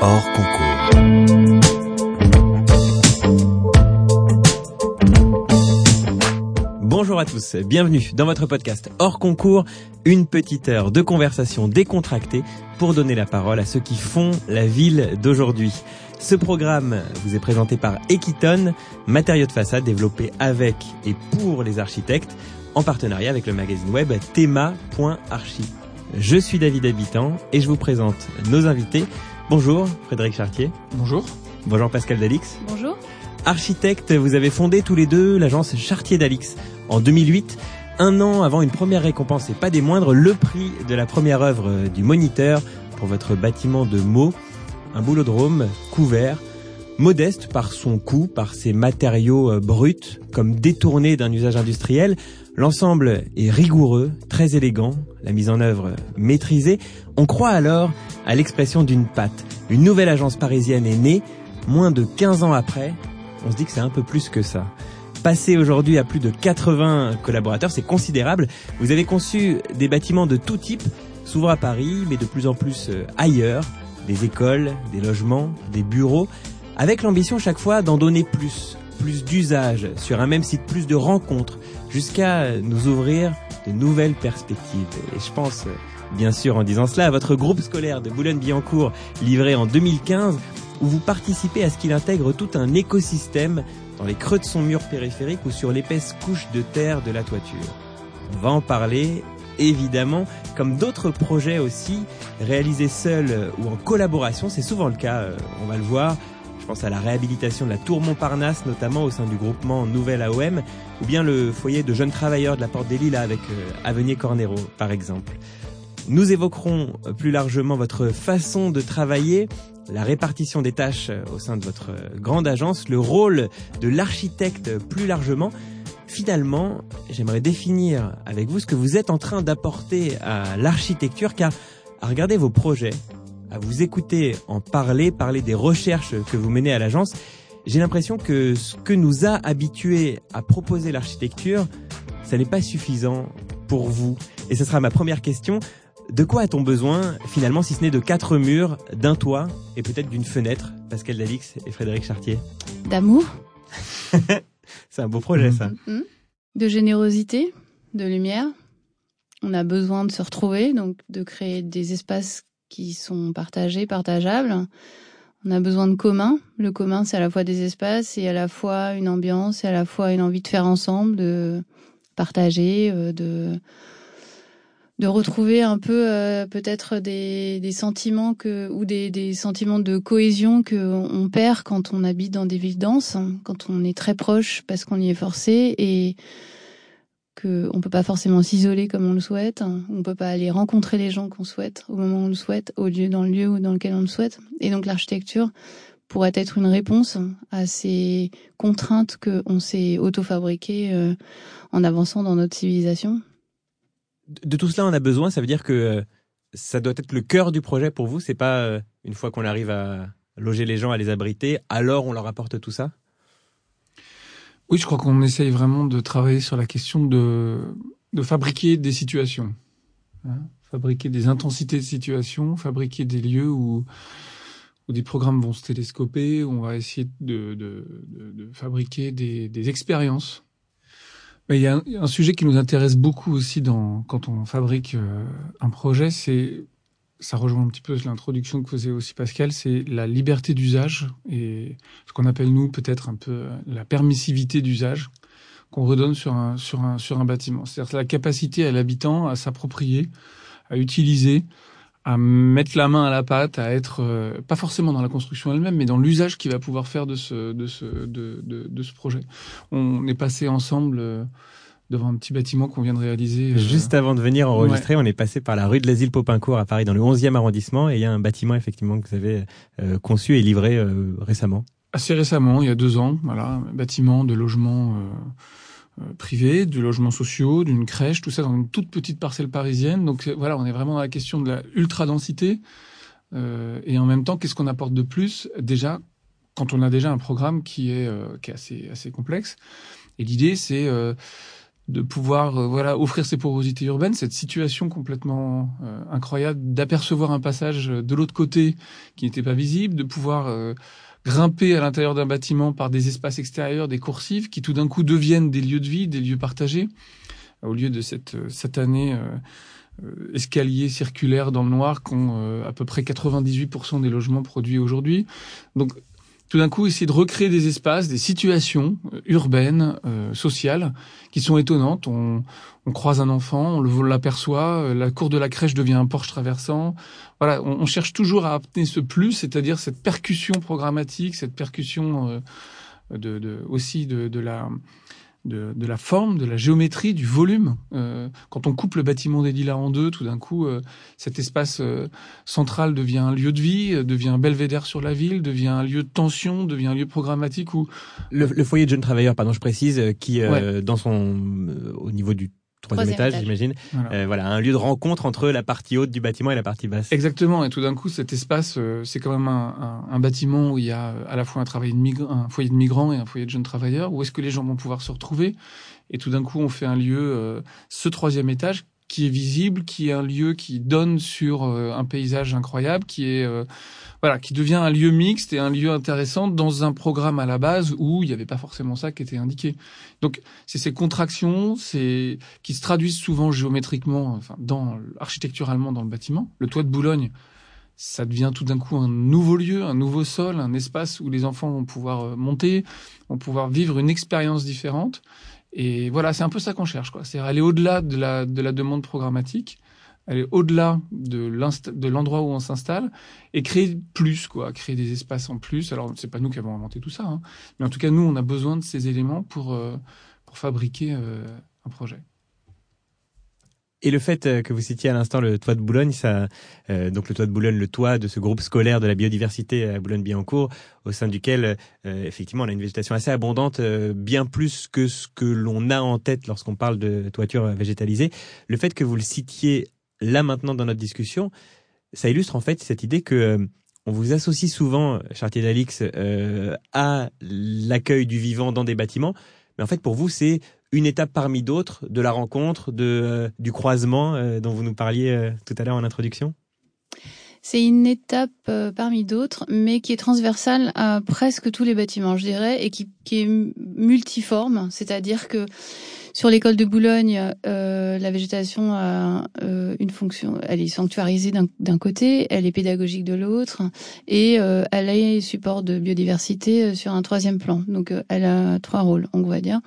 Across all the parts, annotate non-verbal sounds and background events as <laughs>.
hors concours. Bonjour à tous, bienvenue dans votre podcast hors concours, une petite heure de conversation décontractée pour donner la parole à ceux qui font la ville d'aujourd'hui. Ce programme vous est présenté par Equiton, matériaux de façade développés avec et pour les architectes, en partenariat avec le magazine web thema.archi. Je suis David Habitant et je vous présente nos invités. Bonjour Frédéric Chartier. Bonjour. Bonjour Pascal Dalix. Bonjour. Architecte, vous avez fondé tous les deux l'agence Chartier Dalix en 2008, un an avant une première récompense et pas des moindres, le prix de la première œuvre du Moniteur pour votre bâtiment de mots un boulodrome couvert, modeste par son coût, par ses matériaux euh, bruts, comme détournés d'un usage industriel. L'ensemble est rigoureux, très élégant, la mise en œuvre maîtrisée. On croit alors à l'expression d'une patte. Une nouvelle agence parisienne est née, moins de 15 ans après. On se dit que c'est un peu plus que ça. Passer aujourd'hui à plus de 80 collaborateurs, c'est considérable. Vous avez conçu des bâtiments de tout type, souvent à Paris, mais de plus en plus euh, ailleurs, des écoles, des logements, des bureaux, avec l'ambition chaque fois d'en donner plus, plus d'usage sur un même site, plus de rencontres, jusqu'à nous ouvrir de nouvelles perspectives. Et je pense, bien sûr, en disant cela, à votre groupe scolaire de Boulogne-Billancourt, livré en 2015, où vous participez à ce qu'il intègre tout un écosystème dans les creux de son mur périphérique ou sur l'épaisse couche de terre de la toiture. On va en parler évidemment, comme d'autres projets aussi, réalisés seuls ou en collaboration, c'est souvent le cas, euh, on va le voir. Pense à la réhabilitation de la tour Montparnasse, notamment au sein du groupement Nouvelle AOM, ou bien le foyer de jeunes travailleurs de la Porte des Lilas avec euh, Avenir Cornero, par exemple. Nous évoquerons plus largement votre façon de travailler, la répartition des tâches au sein de votre grande agence, le rôle de l'architecte plus largement, Finalement, j'aimerais définir avec vous ce que vous êtes en train d'apporter à l'architecture, car à regarder vos projets, à vous écouter en parler, parler des recherches que vous menez à l'agence, j'ai l'impression que ce que nous a habitués à proposer l'architecture, ça n'est pas suffisant pour vous. Et ce sera ma première question. De quoi a-t-on besoin, finalement, si ce n'est de quatre murs, d'un toit et peut-être d'une fenêtre, Pascal Dalix et Frédéric Chartier D'amour <laughs> C'est un beau projet, ça. Mhm. De générosité, de lumière. On a besoin de se retrouver, donc de créer des espaces qui sont partagés, partageables. On a besoin de commun. Le commun, c'est à la fois des espaces et à la fois une ambiance et à la fois une envie de faire ensemble, de partager, euh, de de retrouver un peu euh, peut-être des, des, sentiments que ou des, des sentiments de cohésion que on perd quand on habite dans des villes denses, quand on est très proche parce qu'on y est forcé et que on peut pas forcément s'isoler comme on le souhaite, on peut pas aller rencontrer les gens qu'on souhaite au moment où on le souhaite, au lieu dans le lieu dans lequel on le souhaite. Et donc l'architecture pourrait être une réponse à ces contraintes que on s'est auto-fabriquées euh, en avançant dans notre civilisation de tout cela, on a besoin. Ça veut dire que euh, ça doit être le cœur du projet pour vous. C'est pas euh, une fois qu'on arrive à loger les gens, à les abriter, alors on leur apporte tout ça? Oui, je crois qu'on essaye vraiment de travailler sur la question de de fabriquer des situations, hein, fabriquer des intensités de situations, fabriquer des lieux où où des programmes vont se télescoper, où on va essayer de, de, de, fabriquer des, des expériences. Il y a un, sujet qui nous intéresse beaucoup aussi dans, quand on fabrique euh, un projet, c'est ça rejoint un petit peu l'introduction que faisait aussi Pascal, c'est la liberté d'usage et ce qu'on appelle nous peut-être un peu la permissivité d'usage qu'on redonne sur un sur un sur un bâtiment. C'est-à-dire la capacité à l'habitant à s'approprier, à utiliser à mettre la main à la pâte, à être euh, pas forcément dans la construction elle-même, mais dans l'usage qu'il va pouvoir faire de ce de ce de, de, de, ce projet. On est passé ensemble euh, devant un petit bâtiment qu'on vient de réaliser. Euh, Juste avant de venir enregistrer, on est passé par la rue de l'Asile Popincourt à Paris, dans le 11e arrondissement, et il y a un bâtiment effectivement que vous avez conçu et livré récemment. Assez récemment, il y a deux ans, voilà, un bâtiment de logement euh, privé, du logement sociaux, d'une crèche, tout ça dans une toute petite parcelle parisienne. Donc voilà, on est vraiment dans la question de la ultra densité. Euh, et en même temps, qu'est-ce qu'on apporte de plus Déjà, quand on a déjà un programme qui est, euh, qui est assez, assez complexe. Et l'idée, c'est de pouvoir euh, voilà offrir ces porosités urbaines, cette situation complètement euh, incroyable d'apercevoir un passage de l'autre côté qui n'était pas visible, de pouvoir euh, grimper à l'intérieur d'un bâtiment par des espaces extérieurs, des coursives qui tout d'un coup deviennent des lieux de vie, des lieux partagés au lieu de cette satanée escalier circulaire dans le noir qu'ont à peu près 98% des logements produits aujourd'hui. Donc tout d'un coup essayer de recréer des espaces, des situations euh, urbaines, euh, sociales, qui sont étonnantes. On, croise un enfant, on l'aperçoit, euh, la cour de la crèche devient un porche traversant. Voilà, on, cherche toujours à amener ce plus, c'est-à-dire cette percussion programmatique, cette percussion aussi de, de la de, de, la forme, de la géométrie, du volume. Euh, quand on coupe le bâtiment des Lilas en deux, tout d'un coup, euh, cet espace euh, central devient un lieu de vie, euh, devient un belvédère sur la ville, devient un lieu de tension, devient un lieu programmatique où le, le foyer de jeunes travailleurs, pardon, je précise, qui dans son au niveau du troisième étage, j'imagine. Voilà. Euh, voilà. un lieu de rencontre entre la partie haute du bâtiment et la partie basse. Exactement. Et tout d'un coup, cet espace, euh, c'est quand même un, un, un, bâtiment où il y a à la fois un, travail de un foyer de migrants et un foyer de jeunes travailleurs. Où est-ce que les gens vont pouvoir se retrouver? Et tout d'un coup, on fait un lieu, euh, ce troisième étage, qui est visible, qui est un lieu qui donne sur euh, un paysage incroyable, qui est euh, voilà, qui devient un lieu mixte et un lieu intéressant dans un programme à la base où il n'y avait pas forcément ça qui était indiqué. Donc c'est ces contractions, c'est qui se traduisent souvent géométriquement, enfin dans architecturalement dans le bâtiment. Le toit de Boulogne, ça devient tout d'un coup un nouveau lieu, un nouveau sol, un espace où les enfants vont pouvoir euh, monter, vont pouvoir vivre une expérience différente. Et voilà, c'est un peu ça qu'on cherche, quoi. C'est aller au-delà de la, de la demande programmatique, aller au-delà de l'endroit où on s'installe et créer plus, quoi. Créer des espaces en plus. Alors, c'est pas nous qui avons inventé tout ça, hein. mais en tout cas, nous, on a besoin de ces éléments pour, euh, pour fabriquer euh, un projet. Et le fait euh, que vous citiez à l'instant le toit de Boulogne, ça, euh, donc le toit de Boulogne, le toit de ce groupe scolaire de la biodiversité à Boulogne-Billancourt, au sein duquel euh, effectivement on a une végétation assez abondante, euh, bien plus que ce que l'on a en tête lorsqu'on parle de toiture végétalisée. Le fait que vous le citiez là maintenant dans notre discussion, ça illustre en fait cette idée que euh, on vous associe souvent, Chartier d'Alix, à l'accueil du vivant dans des bâtiments, mais en fait pour vous c'est une étape parmi d'autres de la rencontre, de, euh, du croisement euh, dont vous nous parliez euh, tout à l'heure en introduction? C'est une étape euh, parmi d'autres, mais qui est transversale à presque tous les bâtiments, je dirais, et qui, qui est multiforme, c'est-à-dire que sur l'école de Boulogne, euh, la végétation a euh, une fonction, elle est sanctuarisée d'un côté, elle est pédagogique de l'autre, et euh, elle est support de biodiversité sur un troisième plan. Donc elle a trois rôles, on va dire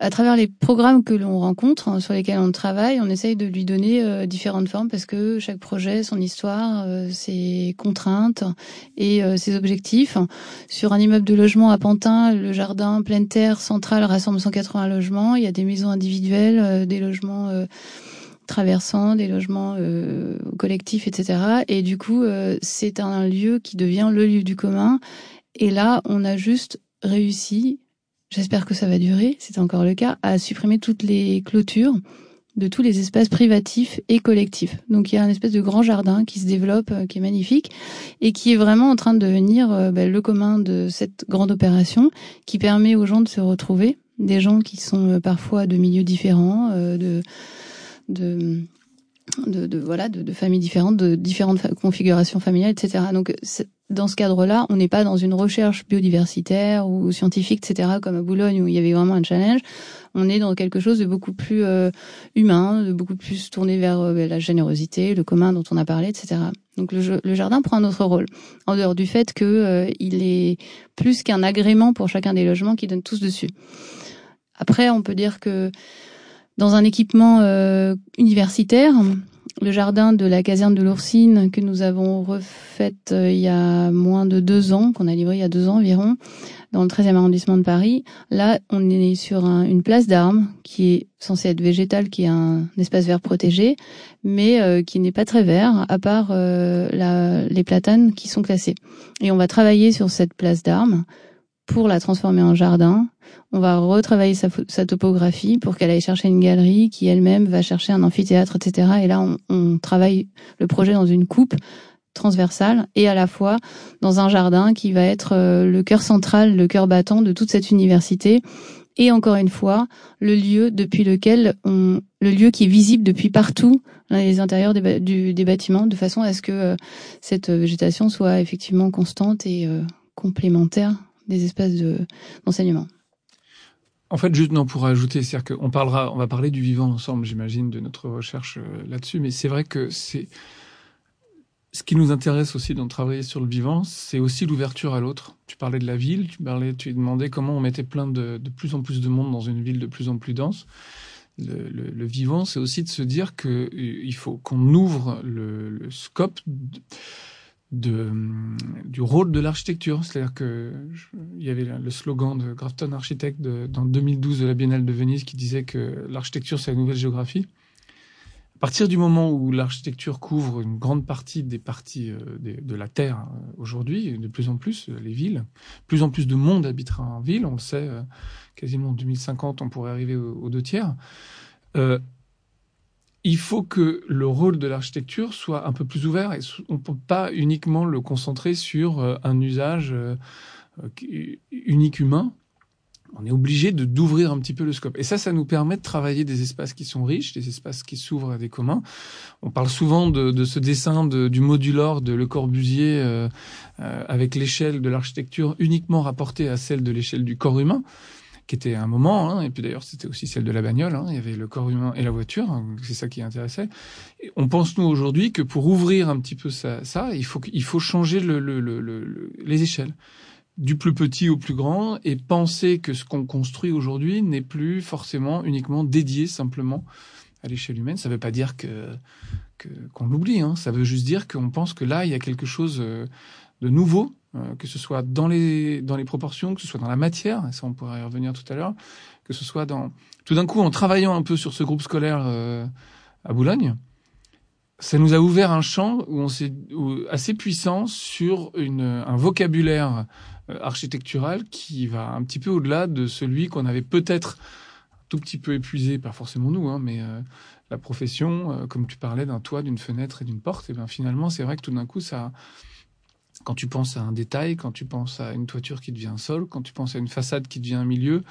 à travers les programmes que l'on rencontre, hein, sur lesquels on travaille, on essaye de lui donner euh, différentes formes parce que chaque projet, son histoire, euh, ses contraintes et euh, ses objectifs. Sur un immeuble de logement à Pantin, le jardin pleine terre central rassemble 180 logements. Il y a des maisons individuelles, des logements traversants, des logements collectifs, etc. Et du coup, c'est un lieu qui devient le lieu du commun. Et là, on a juste réussi j'espère que ça va durer, c'est encore le cas, à supprimer toutes les clôtures de tous les espaces privatifs et collectifs. Donc il y a un espèce de grand jardin qui se développe, euh, qui est magnifique, et qui est vraiment en train de devenir euh, ben, le commun de cette grande opération, qui permet aux gens de se retrouver, des gens qui sont euh, parfois de milieux différents, de, de de, de, voilà de, de, familles différentes, de différentes configurations familiales, etc. Donc dans ce cadre-là, on n'est pas dans une recherche biodiversitaire ou scientifique, etc., comme à Boulogne où il y avait vraiment un challenge. On est dans quelque chose de beaucoup plus euh, humain, de beaucoup plus tourné vers euh, la générosité, le commun dont on a parlé, etc. Donc le, jardin prend un autre rôle, en dehors du fait que euh, il est plus qu'un agrément pour chacun des logements qui donnent tous dessus. Après, on peut dire que dans un équipement euh, universitaire, le jardin de la caserne de l'Oursine que nous avons refait euh, il y a moins de deux ans, qu'on a livré il y a deux ans environ, dans le 13e arrondissement de Paris. Là, on est sur un, une place d'armes qui est censée être végétale, qui est un, espace vert protégé, mais euh, qui n'est pas très vert, à part les platanes qui sont classés. Et on va travailler sur cette place d'armes pour la transformer en jardin. On va retravailler sa, topographie pour qu'elle aille chercher une galerie qui elle-même va chercher un amphithéâtre, etc. Et là, on, travaille le projet dans une coupe transversale et à la fois dans un jardin qui va être euh, le cœur central, le cœur battant de toute cette université et encore une fois, le lieu depuis lequel on, le lieu qui est visible depuis partout dans les intérieurs des, bâtiments, de façon à ce que euh, cette végétation soit effectivement constante et euh, complémentaire des espaces d'enseignement. En fait, juste non pour ajouter, qu'on parlera, on va parler du vivant ensemble, j'imagine, de notre recherche euh, là-dessus, mais c'est vrai que ce qui nous intéresse aussi dans travailler sur le vivant, c'est aussi l'ouverture à l'autre. Tu parlais de la ville, tu parlais, demandais comment on mettait plein de, plus en plus de monde dans une ville de plus en plus dense. Le, vivant, c'est aussi de se dire que euh, faut qu'on ouvre le, scope du rôle de l'architecture. C'est-à-dire que il y avait le slogan de Grafton Architect dans 2012 de la Biennale de Venise qui disait que l'architecture c'est la nouvelle géographie. À partir du moment où l'architecture couvre une grande partie des parties euh, de la Terre euh, aujourd'hui, de plus en plus, euh, les villes, plus en plus de monde habitera en ville, on le sait, quasiment en 2050, on pourrait arriver aux, deux tiers. Euh, il faut que le rôle de l'architecture soit un peu plus ouvert et on ne peut pas uniquement le concentrer sur un usage unique humain, on est obligé de d'ouvrir un petit peu le scope. Et ça, ça nous permet de travailler des espaces qui sont riches, des espaces qui s'ouvrent à des communs. On parle souvent de, ce dessin de, du modulor de Le Corbusier euh, euh, avec l'échelle de l'architecture uniquement rapportée à celle de l'échelle du corps humain qui était un moment, hein, et puis d'ailleurs c'était aussi celle de la bagnole, hein, il y avait le corps humain et la voiture, hein, c'est ça qui intéressait. On pense nous aujourd'hui que pour ouvrir un petit peu ça, ça il faut il faut changer le, le, le, les échelles du plus petit au plus grand et penser que ce qu'on construit aujourd'hui n'est plus forcément uniquement dédié simplement à l'échelle humaine. Ça ne veut pas dire que qu'on l'oublie. Hein. Ça veut juste dire qu'on pense que là il y a quelque chose euh, de nouveau, euh, que ce soit dans les dans les proportions, que ce soit dans la matière. Et ça on pourrait y revenir tout à l'heure. Que ce soit dans tout d'un coup en travaillant un peu sur ce groupe scolaire euh, à Boulogne, ça nous a ouvert un champ où on s'est assez puissant sur une, un vocabulaire euh, architectural qui va un petit peu au-delà de celui qu'on avait peut-être un tout petit peu épuisé, pas forcément nous, hein, mais la profession, comme tu parlais d'un toit, d'une fenêtre et d'une porte, et ben finalement c'est vrai que tout d'un coup ça, quand tu penses à un détail, quand tu penses à une toiture qui devient un sol, quand tu penses à une façade qui devient un milieu,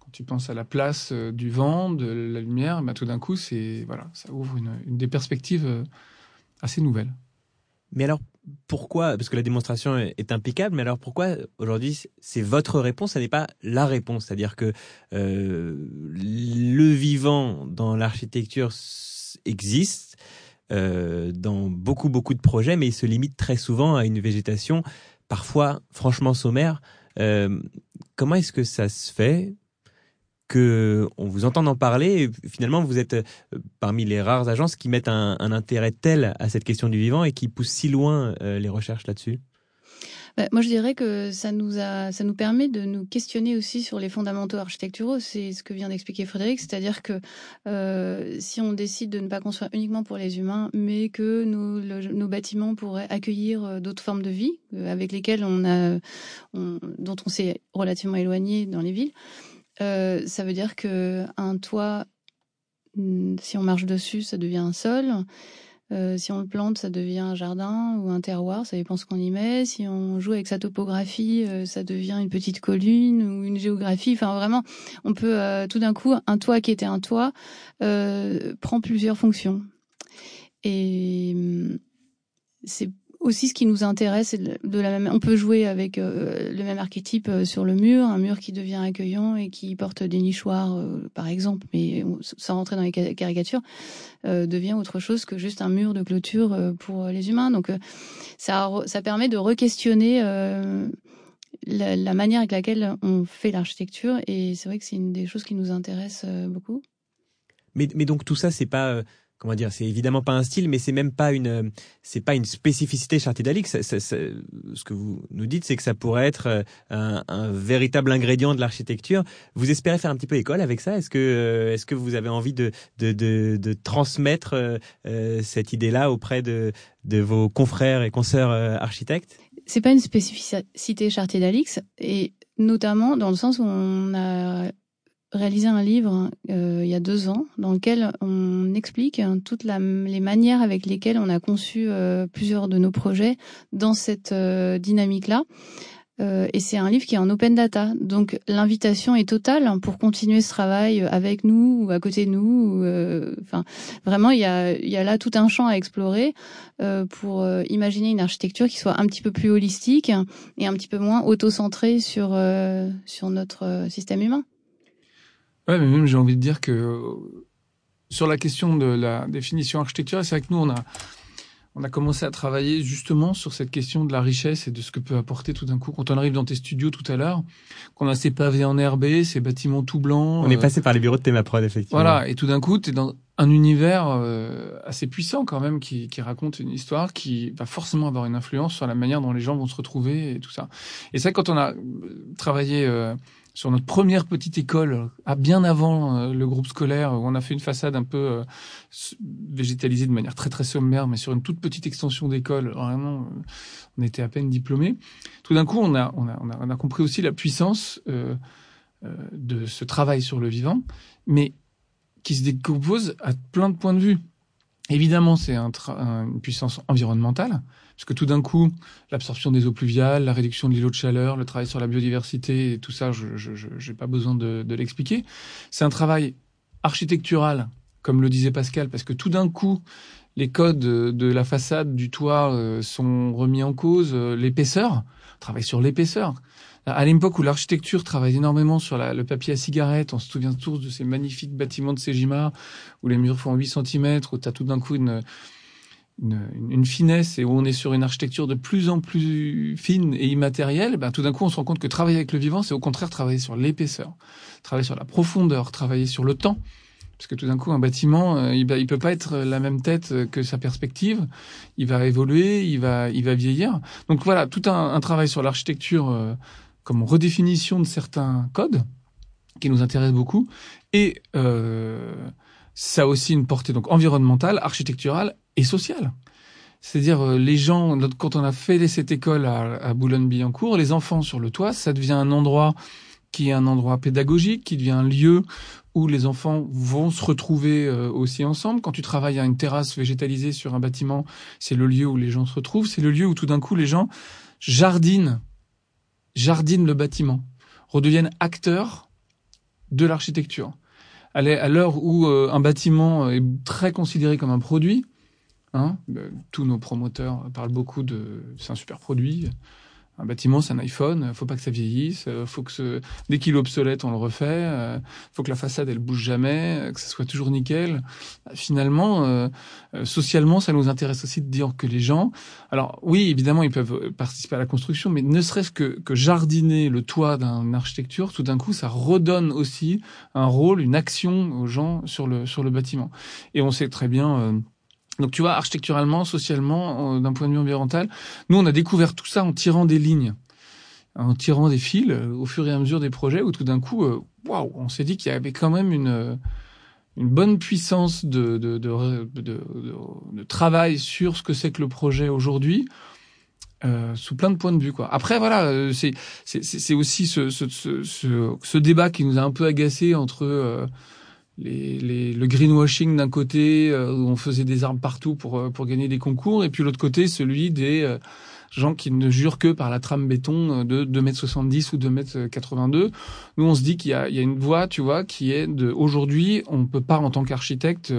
quand tu penses à la place du vent, de la lumière, ben tout d'un coup ça ouvre des perspectives assez nouvelles. Mais alors pourquoi Parce que la démonstration est impeccable, mais alors pourquoi aujourd'hui c'est votre réponse, ça n'est pas la réponse? C'est-à-dire que euh, le vivant dans l'architecture existe euh, dans beaucoup beaucoup de projets, mais il se limite très souvent à une végétation parfois franchement sommaire. Euh, comment est-ce que ça se fait que on vous entend en parler. Finalement, vous êtes euh, parmi les rares agences qui mettent un, un, intérêt tel à cette question du vivant et qui poussent si loin euh, les recherches là-dessus? Bah, moi, je dirais que ça nous a, ça nous permet de nous questionner aussi sur les fondamentaux architecturaux. C'est ce que vient d'expliquer Frédéric, c'est-à-dire que euh, si on décide de ne pas construire uniquement pour les humains, mais que nos, bâtiments pourraient accueillir euh, d'autres formes de vie avec lesquelles on a, on, dont on s'est relativement éloigné dans les villes, euh, ça veut dire que un toit, hmm, si on marche dessus, ça devient un sol. Euh, si on le plante, ça devient un jardin ou un terroir, ça dépend ce qu'on y met. Si on joue avec sa topographie, euh, ça devient une petite colline ou une géographie. Enfin, vraiment, on peut euh, tout d'un coup, un toit qui était un toit euh, prend plusieurs fonctions. Et hmm, c'est aussi ce qui nous intéresse, c'est de la même. On peut jouer avec euh, le même archétype euh, sur le mur, un mur qui devient accueillant et qui porte des nichoirs, euh, par exemple, mais sans rentrer dans les caricatures, devient autre chose que juste un mur de clôture pour les humains. Donc ça, ça permet de re-questionner la, manière avec laquelle on fait l'architecture, et c'est vrai que c'est une des choses qui nous intéresse beaucoup. Mais donc tout ça, c'est pas comment dire, c'est évidemment pas un style, mais c'est même pas une, c'est pas une spécificité Chartier d'Alix. Ce que vous nous dites, c'est que ça pourrait être euh, un, véritable ingrédient de l'architecture. Vous espérez faire un petit peu école avec ça? Est-ce que, euh, est-ce que vous avez envie de, de, de, de transmettre euh, cette idée-là auprès de, de vos confrères et consoeurs architectes? C'est pas une spécificité Chartier d'Alix, et notamment dans le sens où on a réalisé un livre euh, il y a deux ans dans lequel on explique toutes les manières avec lesquelles on a conçu euh, plusieurs de nos projets dans cette euh, dynamique-là. Et c'est un livre qui est en open data. Donc l'invitation est totale pour continuer ce travail avec nous ou à côté de nous. Enfin, vraiment, il y a, là tout un champ à explorer pour imaginer une architecture qui soit un petit peu plus holistique et un petit peu moins auto-centrée sur sur notre système humain. Ouais, mais même j'ai envie de dire que sur la question de la définition architecturale, c'est vrai que nous on a on a commencé à travailler justement sur cette question de la richesse et de ce que peut apporter tout d'un coup. Quand on arrive dans tes studios tout à l'heure, qu'on a ces pavés en RB, ces bâtiments tout blancs. On est passé par les bureaux de Thémaprod, effectivement. Voilà, et tout d'un coup, tu es dans un univers euh, assez puissant quand même qui, qui raconte une histoire qui va forcément avoir une influence sur la manière dont les gens vont se retrouver et tout ça. Et c'est quand on a travaillé euh, sur notre première petite école, à bien avant euh, le groupe scolaire, où on a fait une façade un peu euh, végétalisée de manière très très sommaire, mais sur une toute petite extension d'école. Vraiment, euh, on était à peine diplômés. Tout d'un coup, on a, compris aussi la puissance de ce travail sur le vivant, mais qui se décompose à plein de points de vue. Évidemment, c'est un une puissance environnementale, parce que tout d'un coup, l'absorption des eaux pluviales, la réduction de l'îlot de chaleur, le travail sur la biodiversité, et tout ça, je n'ai pas besoin de, de l'expliquer. C'est un travail architectural, comme le disait Pascal, parce que tout d'un coup, les codes de la façade, du toit euh, sont remis en cause, euh, l'épaisseur, travail sur l'épaisseur. À l'époque où l'architecture travaille énormément sur la, le papier à cigarette, on se souvient tous de ces magnifiques bâtiments de Sejima où les murs font 8 cm, où tu as tout d'un coup une, une, une, finesse et où on est sur une architecture de plus en plus fine et immatérielle, ben, tout d'un coup on se rend compte que travailler avec le vivant, c'est au contraire travailler sur l'épaisseur, travailler sur la profondeur, travailler sur le temps. Parce que tout d'un coup, un bâtiment, euh, il, il peut pas être la même tête que sa perspective. Il va évoluer, il va, il va vieillir. Donc voilà, tout un, un travail sur l'architecture euh, comme redéfinition de certains codes qui nous intéressent beaucoup. Et euh, ça a aussi une portée donc environnementale, architecturale et sociale. C'est-à-dire euh, les gens, quand on a fait cette école à, à Boulogne-Billancourt, les enfants sur le toit, ça devient un endroit qui est un endroit pédagogique, qui devient un lieu où les enfants vont se retrouver euh, aussi ensemble. Quand tu travailles à une terrasse végétalisée sur un bâtiment, c'est le lieu où les gens se retrouvent. C'est le lieu où tout d'un coup les gens jardinent jardinent le bâtiment, redeviennent acteurs de l'architecture. À l'heure où euh, un bâtiment est très considéré comme un produit, hein, euh, tous nos promoteurs parlent beaucoup de c'est un super produit, un bâtiment, c'est un iPhone. Faut pas que ça vieillisse. Euh, faut que ce... dès qu'il est obsolète, on le refait. Euh, faut que la façade, elle bouge jamais, euh, que ça soit toujours nickel. Finalement, euh, socialement, ça nous intéresse aussi de dire que les gens, alors oui, évidemment, ils peuvent participer à la construction, mais ne serait-ce que, que jardiner le toit d'une architecture, tout d'un coup, ça redonne aussi un rôle, une action aux gens sur le sur le bâtiment. Et on sait très bien donc tu vois, architecturalement, socialement, euh, d'un point de vue environnemental, nous on a découvert tout ça en tirant des lignes, en tirant des fils euh, au fur et à mesure des projets, où tout d'un coup, euh, waouh, on s'est dit qu'il y avait quand même une une bonne puissance de de, de, de, travail sur ce que c'est que le projet aujourd'hui. Euh, sous plein de points de vue quoi. Après voilà, c'est c'est aussi ce ce, ce ce ce débat qui nous a un peu agacé entre euh, les, les, le greenwashing d'un côté euh, où on faisait des armes partout pour euh, pour gagner des concours et puis l'autre côté celui des euh, gens qui ne jurent que par la trame béton de 2m70 ou 2m82. Nous on se dit qu'il y a, il y a une voie, tu vois, qui est de aujourd'hui, on peut pas en tant qu'architecte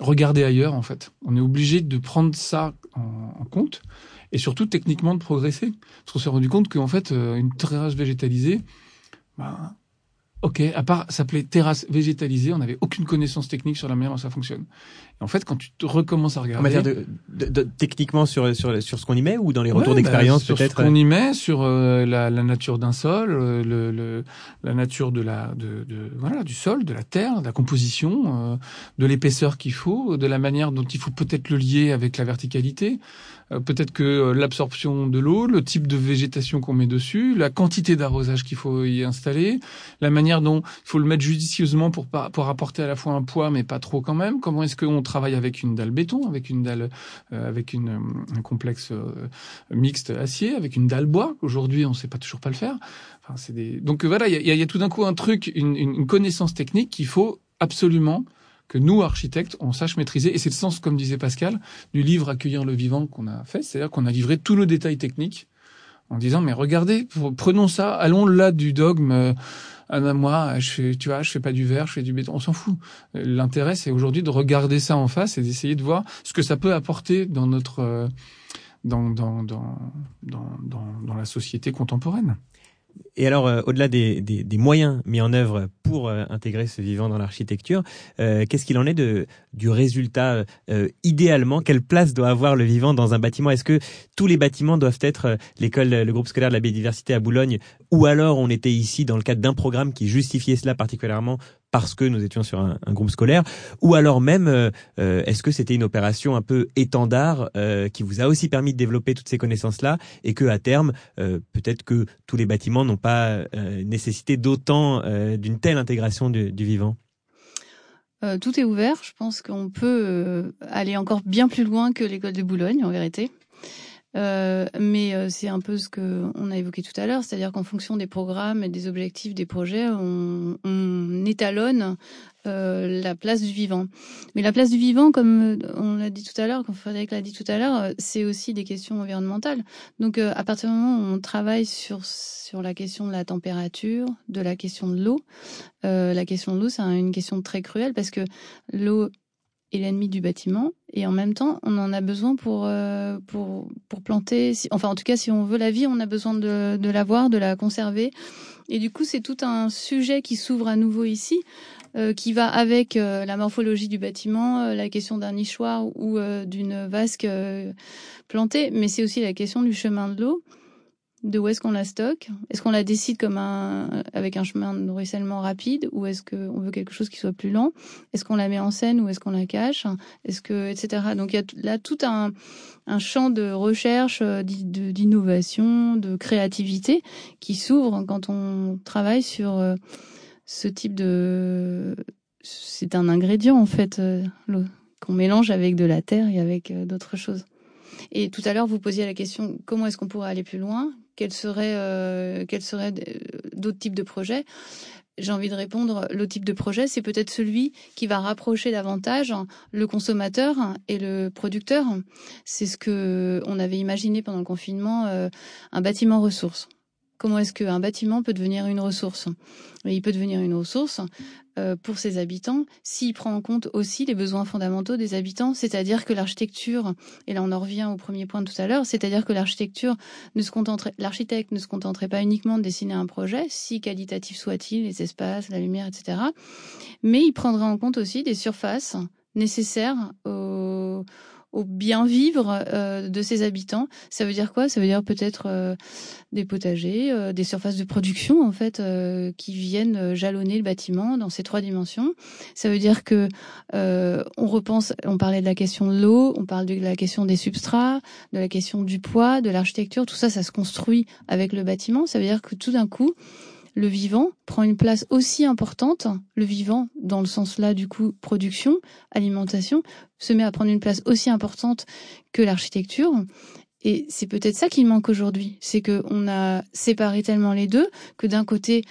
regarder ailleurs en fait. On est obligé de prendre ça en, compte et surtout techniquement de progresser. Parce qu'on s'est rendu compte qu'en fait une terrasse végétalisée bah, Ok, à part s'appeler terrasse végétalisée, on n'avait aucune connaissance technique sur la manière dont ça fonctionne. Et en fait, quand tu te recommences à regarder, en matière de, de, de techniquement sur sur sur ce qu'on y met ou dans les retours ouais, d'expérience bah, peut-être sur ce qu'on y met, sur euh, la, la, nature d'un sol, euh, le, le, la nature de la de, de, voilà du sol, de la terre, de la composition, euh, de l'épaisseur qu'il faut, de la manière dont il faut peut-être le lier avec la verticalité. Euh, peut-être que euh, l'absorption de l'eau, le type de végétation qu'on met dessus, la quantité d'arrosage qu'il faut y installer, la manière dont il faut le mettre judicieusement pour pour apporter à la fois un poids mais pas trop quand même. Comment est-ce qu'on travaille avec une dalle béton, avec une dalle euh, avec une un complexe euh, mixte acier, avec une dalle bois? Aujourd'hui, on sait pas toujours pas le faire. Enfin, c'est des donc voilà, il y a, y a, tout d'un coup un truc, une, une connaissance technique qu'il faut absolument que nous, architectes, on sache maîtriser. Et c'est le sens, comme disait Pascal, du livre Accueillir le vivant qu'on a fait. C'est-à-dire qu'on a livré tous nos détails techniques en disant mais regardez, prenons ça, allons là du dogme. Euh, moi, je fais, tu vois, je fais pas du verre, je fais du béton, on s'en fout. L'intérêt, c'est aujourd'hui de regarder ça en face et d'essayer de voir ce que ça peut apporter dans notre, euh, dans, dans, dans, dans, dans la société contemporaine. Et alors, euh, au-delà des, des, moyens mis en œuvre pour euh, intégrer ce vivant dans l'architecture, euh, qu'est-ce qu'il en est du résultat Idéalement, quelle place doit avoir le vivant dans un bâtiment? Est-ce que tous les bâtiments doivent être l'école, le groupe scolaire de la biodiversité à Boulogne, ou alors on était ici dans le cadre d'un programme qui justifiait cela particulièrement parce que nous étions sur un, groupe scolaire, ou alors même euh, euh, est-ce que c'était une opération un peu étendard euh, qui vous a aussi permis de développer toutes ces connaissances-là et que à terme, peut-être que tous les bâtiments n'ont pas nécessité d'autant d'une telle intégration du, du vivant? Tout est ouvert. Je pense qu'on peut aller encore bien plus loin que l'école de Boulogne, en vérité. Euh, mais euh, c'est un peu ce que on a évoqué tout à l'heure, c'est-à-dire qu'en fonction des programmes et des objectifs des projets, on, on étalonne euh, la place du vivant. Mais la place du vivant, comme on l'a dit tout à l'heure, comme Frédéric l'a dit tout à l'heure, c'est aussi des questions environnementales. Donc à partir du moment où on travaille sur sur la question de la température, de la question de l'eau, la question de l'eau, c'est une question très cruelle parce que l'eau est l'ennemi du bâtiment et en même temps on en a besoin pour euh, pour pour planter. Enfin en tout cas si on veut la vie on a besoin de de la voir de la conserver. Et du coup c'est tout un sujet qui s'ouvre à nouveau ici euh, qui va avec euh, la morphologie du bâtiment la question d'un nichoir ou d'une vasque plantée. Mais c'est aussi la question du chemin de l'eau de où est-ce qu'on la stocke Est-ce qu'on la décide comme un avec un chemin de ruissellement rapide ou est-ce qu'on veut quelque chose qui soit plus lent? Est-ce qu'on la met en scène ou est-ce qu'on la cache? Est-ce que etc. Donc il y a là tout un un champ de recherche, euh, d'innovation, de créativité qui s'ouvre quand on travaille sur euh, ce type de c'est un ingrédient en fait euh, qu'on mélange avec de la terre et avec d'autres choses. Et tout à l'heure, vous posiez la question comment est-ce qu'on pourrait aller plus loin? Quels seraient, euh, seraient d'autres types de projets j'ai envie de répondre, le type de projet, c'est peut-être celui qui va rapprocher davantage le consommateur et le producteur. C'est ce que on avait imaginé pendant le confinement, euh, un bâtiment ressource. Comment est-ce qu'un bâtiment peut devenir une ressource? Il peut devenir une ressource euh, pour ses habitants s'il prend en compte aussi les besoins fondamentaux des habitants, c'est-à-dire que l'architecture, et là on en revient au premier point de tout à l'heure, c'est-à-dire que l'architecture l'architecte ne se contenterait pas uniquement de dessiner un projet, si qualitatif soit-il, les espaces, la lumière, etc., mais il prendrait en compte aussi des surfaces nécessaires au au bien vivre euh, de ses habitants. Ça veut dire quoi? Ça veut dire peut-être euh, des potagers, euh, des surfaces de production en fait qui viennent jalonner le bâtiment dans ces trois dimensions. Ça veut dire que on repense, on parlait de la question de l'eau, on parle de la question des substrats, de la question du poids, de l'architecture. Tout ça, ça se construit avec le bâtiment. Ça veut dire que tout d'un coup, le vivant prend une place aussi importante, le vivant dans le sens là du coup production, alimentation, se met à prendre une place aussi importante que l'architecture. Et c'est peut-être ça qui manque aujourd'hui, c'est que on a séparé tellement les deux que d'un côté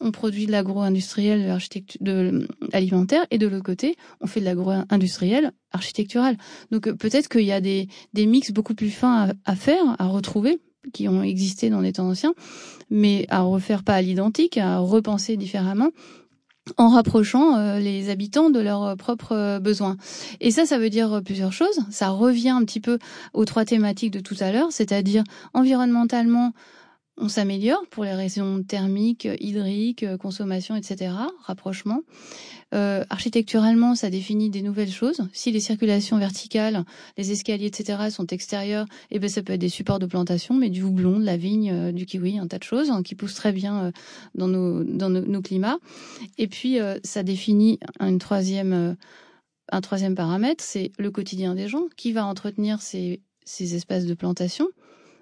on produit de l'agro-industriel, de alimentaire, et de l'autre côté, on fait de l'agro-industriel architectural. Donc peut-être qu'il y a des, des mix beaucoup plus fins à faire, à retrouver, qui ont existé dans les temps anciens, mais à refaire pas à l'identique, à repenser différemment en rapprochant euh, les habitants de leurs propres euh, besoins. Et ça, ça veut dire plusieurs choses. Ça revient un petit peu aux trois thématiques de tout à l'heure, c'est-à-dire environnementalement, on s'améliore pour les raisons thermiques, hydriques, consommation, etc., rapprochement. Euh, architecturalement, ça définit des nouvelles choses. Si les circulations verticales, les escaliers, etc., sont extérieurs, eh ben ça peut être des supports de plantation, mais du houblon, de la vigne, euh, du kiwi, un tas de choses hein, qui poussent très bien euh, dans nos dans nos, climats. Et puis euh, ça définit une troisième un troisième paramètre, c'est le quotidien des gens. Qui va entretenir ces ces espaces de plantation?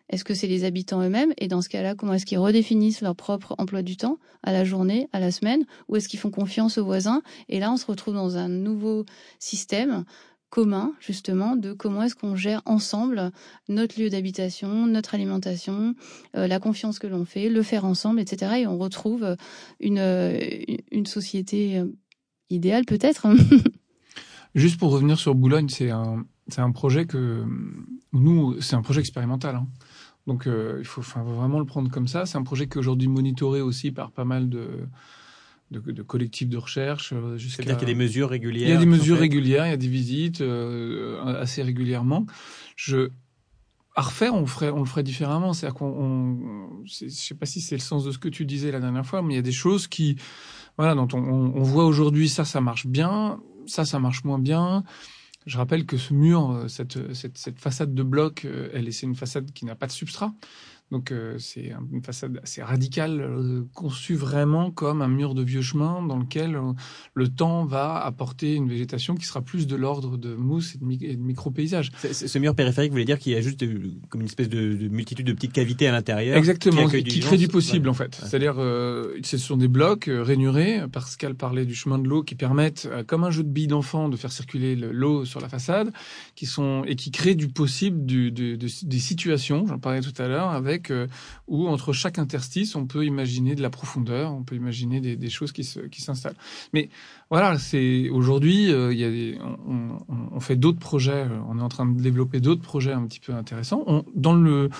Est-ce que c'est les habitants eux-mêmes? Et dans ce cas-là, comment est-ce qu'ils redéfinissent leur propre emploi du temps à la journée, à la semaine? Ou est-ce qu'ils font confiance aux voisins? Et là, on se retrouve dans un nouveau système commun, justement, de comment est-ce qu'on gère ensemble notre lieu d'habitation, notre alimentation, euh, la confiance que l'on fait, le faire ensemble, etc. Et on retrouve une, une société euh, idéale, peut-être. <laughs> Juste pour revenir sur Boulogne, c'est un, un projet que nous, c'est un projet expérimental. Hein. Donc il faut, enfin, vraiment le prendre comme ça. C'est un projet qui est aujourd'hui monitoré aussi par pas mal de de, de, collectifs de recherche. C'est-à-dire qu'il y a des mesures régulières. Il y a des mesures régulières, il y a des visites euh, assez régulièrement. Je à refaire, on, ferait, on le ferait différemment. C'est-à-dire qu'on, je sais pas si c'est le sens de ce que tu disais la dernière fois, mais il y a des choses qui, voilà, dont on, on voit aujourd'hui ça, ça marche bien, ça, ça marche moins bien. Je rappelle que ce mur, euh, cette, cette, façade de bloc, euh, elle, c'est une façade qui n'a pas de substrat. Donc euh, c'est une façade assez radicale, euh, conçue vraiment comme un mur de vieux chemin dans lequel euh, le temps va apporter une végétation qui sera plus de l'ordre de mousse et de, micro-paysages. Ce mur périphérique, vous voulez dire qu'il y a juste comme une espèce de, multitude de petites cavités à l'intérieur Exactement, qui, qui crée du possible en fait. C'est-à-dire, ce sont des blocs rainurés. Pascal parlait du chemin de l'eau qui permettent, comme un jeu de billes d'enfant, de faire circuler l'eau sur la façade, qui sont et qui créent du possible du, des situations. J'en parlais tout à l'heure avec euh, où entre chaque interstice, on peut imaginer de la profondeur, on peut imaginer des, choses qui s'installent. Mais voilà, c'est aujourd'hui, euh, on, fait d'autres projets, on est en train de développer d'autres projets un petit peu intéressants. Dans le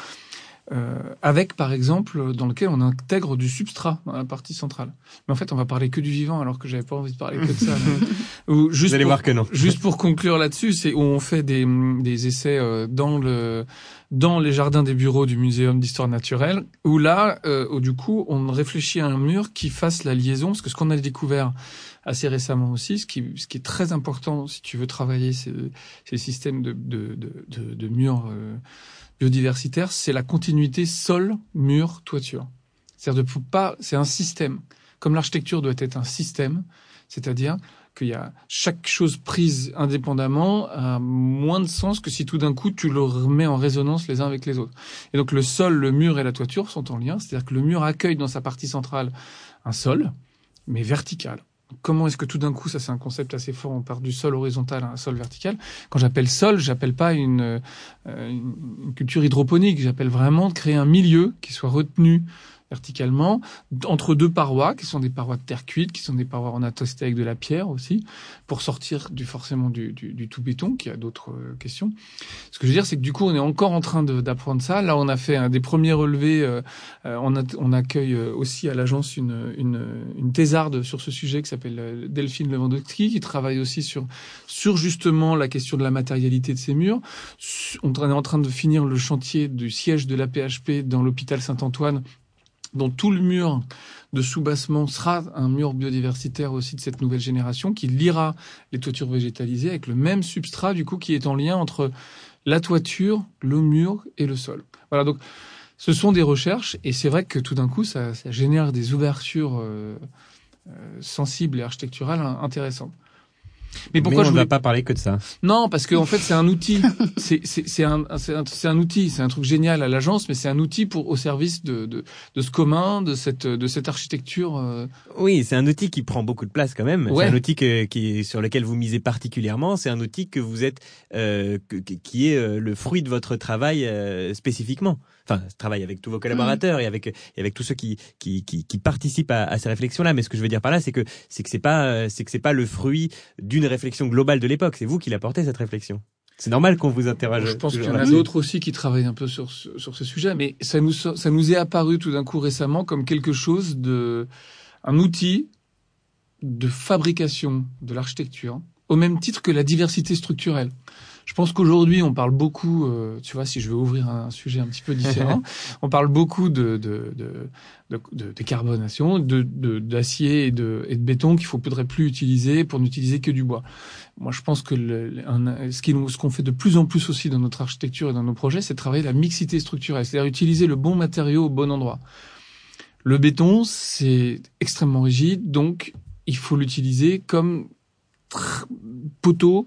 avec par exemple dans lequel on intègre du substrat dans la partie centrale. Mais en fait, on va parler que du vivant alors que j'avais pas envie de parler que de ça. <laughs> Ou juste Vous allez pour, voir que non. <laughs> Juste pour conclure là-dessus, c'est où on fait des, des essais dans le dans les jardins des bureaux du Muséum d'histoire naturelle, où là, euh, où du coup, on réfléchit à un mur qui fasse la liaison, parce que ce qu'on a découvert assez récemment aussi, ce qui, ce qui est très important si tu veux travailler ces, ces systèmes de, de, de, de, murs euh, biodiversitaires, c'est la continuité sol, mur, toiture. C'est-à-dire de pas, c'est un système. Comme l'architecture doit être un système, c'est-à-dire qu'il y a chaque chose prise indépendamment a moins de sens que si tout d'un coup tu le remets en résonance les uns avec les autres. Et donc le sol, le mur et la toiture sont en lien, c'est-à-dire que le mur accueille dans sa partie centrale un sol, mais vertical. Comment est-ce que tout d'un coup, ça c'est un concept assez fort, on part du sol horizontal à un sol vertical. Quand j'appelle sol, j'appelle pas une, euh, une culture hydroponique, j'appelle vraiment créer un milieu qui soit retenu verticalement entre deux parois qui sont des parois de terre cuite, qui sont des parois en attesté avec de la pierre aussi, pour sortir du forcément du, du, du tout béton, qui a d'autres euh, questions. Ce que je veux dire, c'est que du coup, on est encore en train d'apprendre ça. Là, on a fait un des premiers relevés. Euh, euh, on, a, on accueille aussi à l'agence une, une, une thésarde sur ce sujet qui s'appelle Delphine Lewandowski, qui travaille aussi sur sur justement la question de la matérialité de ces murs. On est en train de finir le chantier du siège de la PHP dans l'hôpital Saint-Antoine dont tout le mur de soubassement sera un mur biodiversitaire aussi de cette nouvelle génération qui liera les toitures végétalisées avec le même substrat du coup qui est en lien entre la toiture, le mur et le sol. Voilà donc ce sont des recherches et c'est vrai que tout d'un coup ça, génère des ouvertures euh, euh, sensibles et architecturales intéressantes. Mais pourquoi je ne voulais... pas parler que de ça Non, parce qu'en en fait, c'est un outil. <laughs> C'est un, un, un, outil. C'est un truc génial à l'agence, mais c'est un outil pour au service de, de, de, ce commun, de cette, de cette architecture. Euh. Oui, c'est un outil qui prend beaucoup de place quand même. C'est un outil que, qui, sur lequel vous misez particulièrement. C'est un outil que vous êtes, euh, qui est euh, le fruit de votre travail euh, spécifiquement. Enfin, travail avec tous vos collaborateurs et avec et avec tous ceux qui qui, qui, qui participent à, à ces réflexions-là. Mais ce que je veux dire par là, c'est que c'est que c'est pas c'est que c'est pas le fruit d'une réflexion globale de l'époque. C'est vous qui l'apportez cette réflexion. C'est normal qu'on vous interroge. Je pense qu'il y en a d'autres aussi qui travaillent un peu sur ce, sur ce sujet, mais ça nous ça nous est apparu tout d'un coup récemment comme quelque chose de un outil de fabrication de l'architecture au même titre que la diversité structurelle. Je pense qu'aujourd'hui, on parle beaucoup, euh, tu vois, si je veux ouvrir un sujet un petit peu différent, <laughs> on parle beaucoup de, de, de, de, de décarbonation, de, d'acier et de, et de béton qu'il faut faudrait plus utiliser pour n'utiliser que du bois. Moi, je pense que le, un, ce qu'on fait de plus en plus aussi dans notre architecture et dans nos projets, c'est travailler la mixité structurelle, c'est-à-dire utiliser le bon matériau au bon endroit. Le béton, c'est extrêmement rigide, donc il faut l'utiliser comme poteau,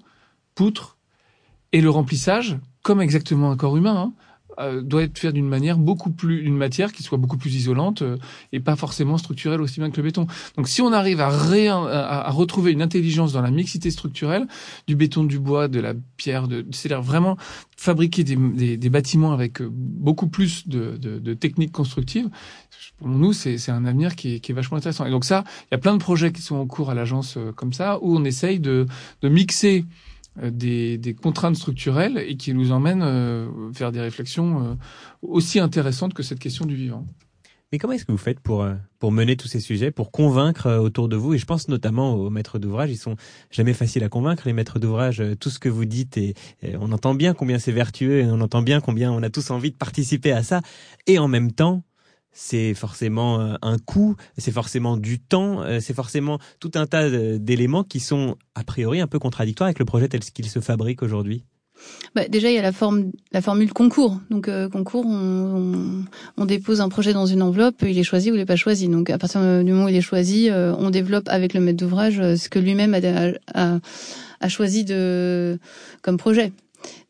poutre, et le remplissage, comme exactement un corps humain, hein, euh, doit être fait d'une manière beaucoup plus, une matière qui soit beaucoup plus isolante euh, et pas forcément structurelle aussi bien que le béton. Donc, si on arrive à, à, retrouver une intelligence dans la mixité structurelle du béton, du bois, de la pierre, de, c'est-à-dire vraiment fabriquer des, des, des, bâtiments avec euh, beaucoup plus de, de, de techniques constructives, pour nous, c'est un avenir qui est, qui est, vachement intéressant. Et donc ça, il y a plein de projets qui sont en cours à l'agence comme ça, où on essaye de, de mixer des, des, contraintes structurelles et qui nous emmènent vers des réflexions aussi intéressantes que cette question du vivant. Mais comment est-ce que vous faites pour euh, pour mener tous ces sujets, pour convaincre euh, autour de vous? Et je pense notamment aux maîtres d'ouvrage. Ils sont jamais faciles à convaincre les maîtres d'ouvrage. Euh, tout ce que vous dites et, on entend bien combien c'est vertueux et on entend bien combien on a tous envie de participer à ça. Et en même temps, c'est forcément un coût, c'est forcément du temps, c'est forcément tout un tas d'éléments qui sont a priori un peu contradictoires avec le projet tel qu'il se fabrique aujourd'hui. Bah, déjà, il y a la, forme, la formule concours. Donc, euh, concours, on, dépose un projet dans une enveloppe, il est choisi ou il n'est pas choisi. Donc, à partir du moment où il est choisi, euh, on développe avec le maître d'ouvrage euh, ce que lui-même a, a, a, choisi de comme projet.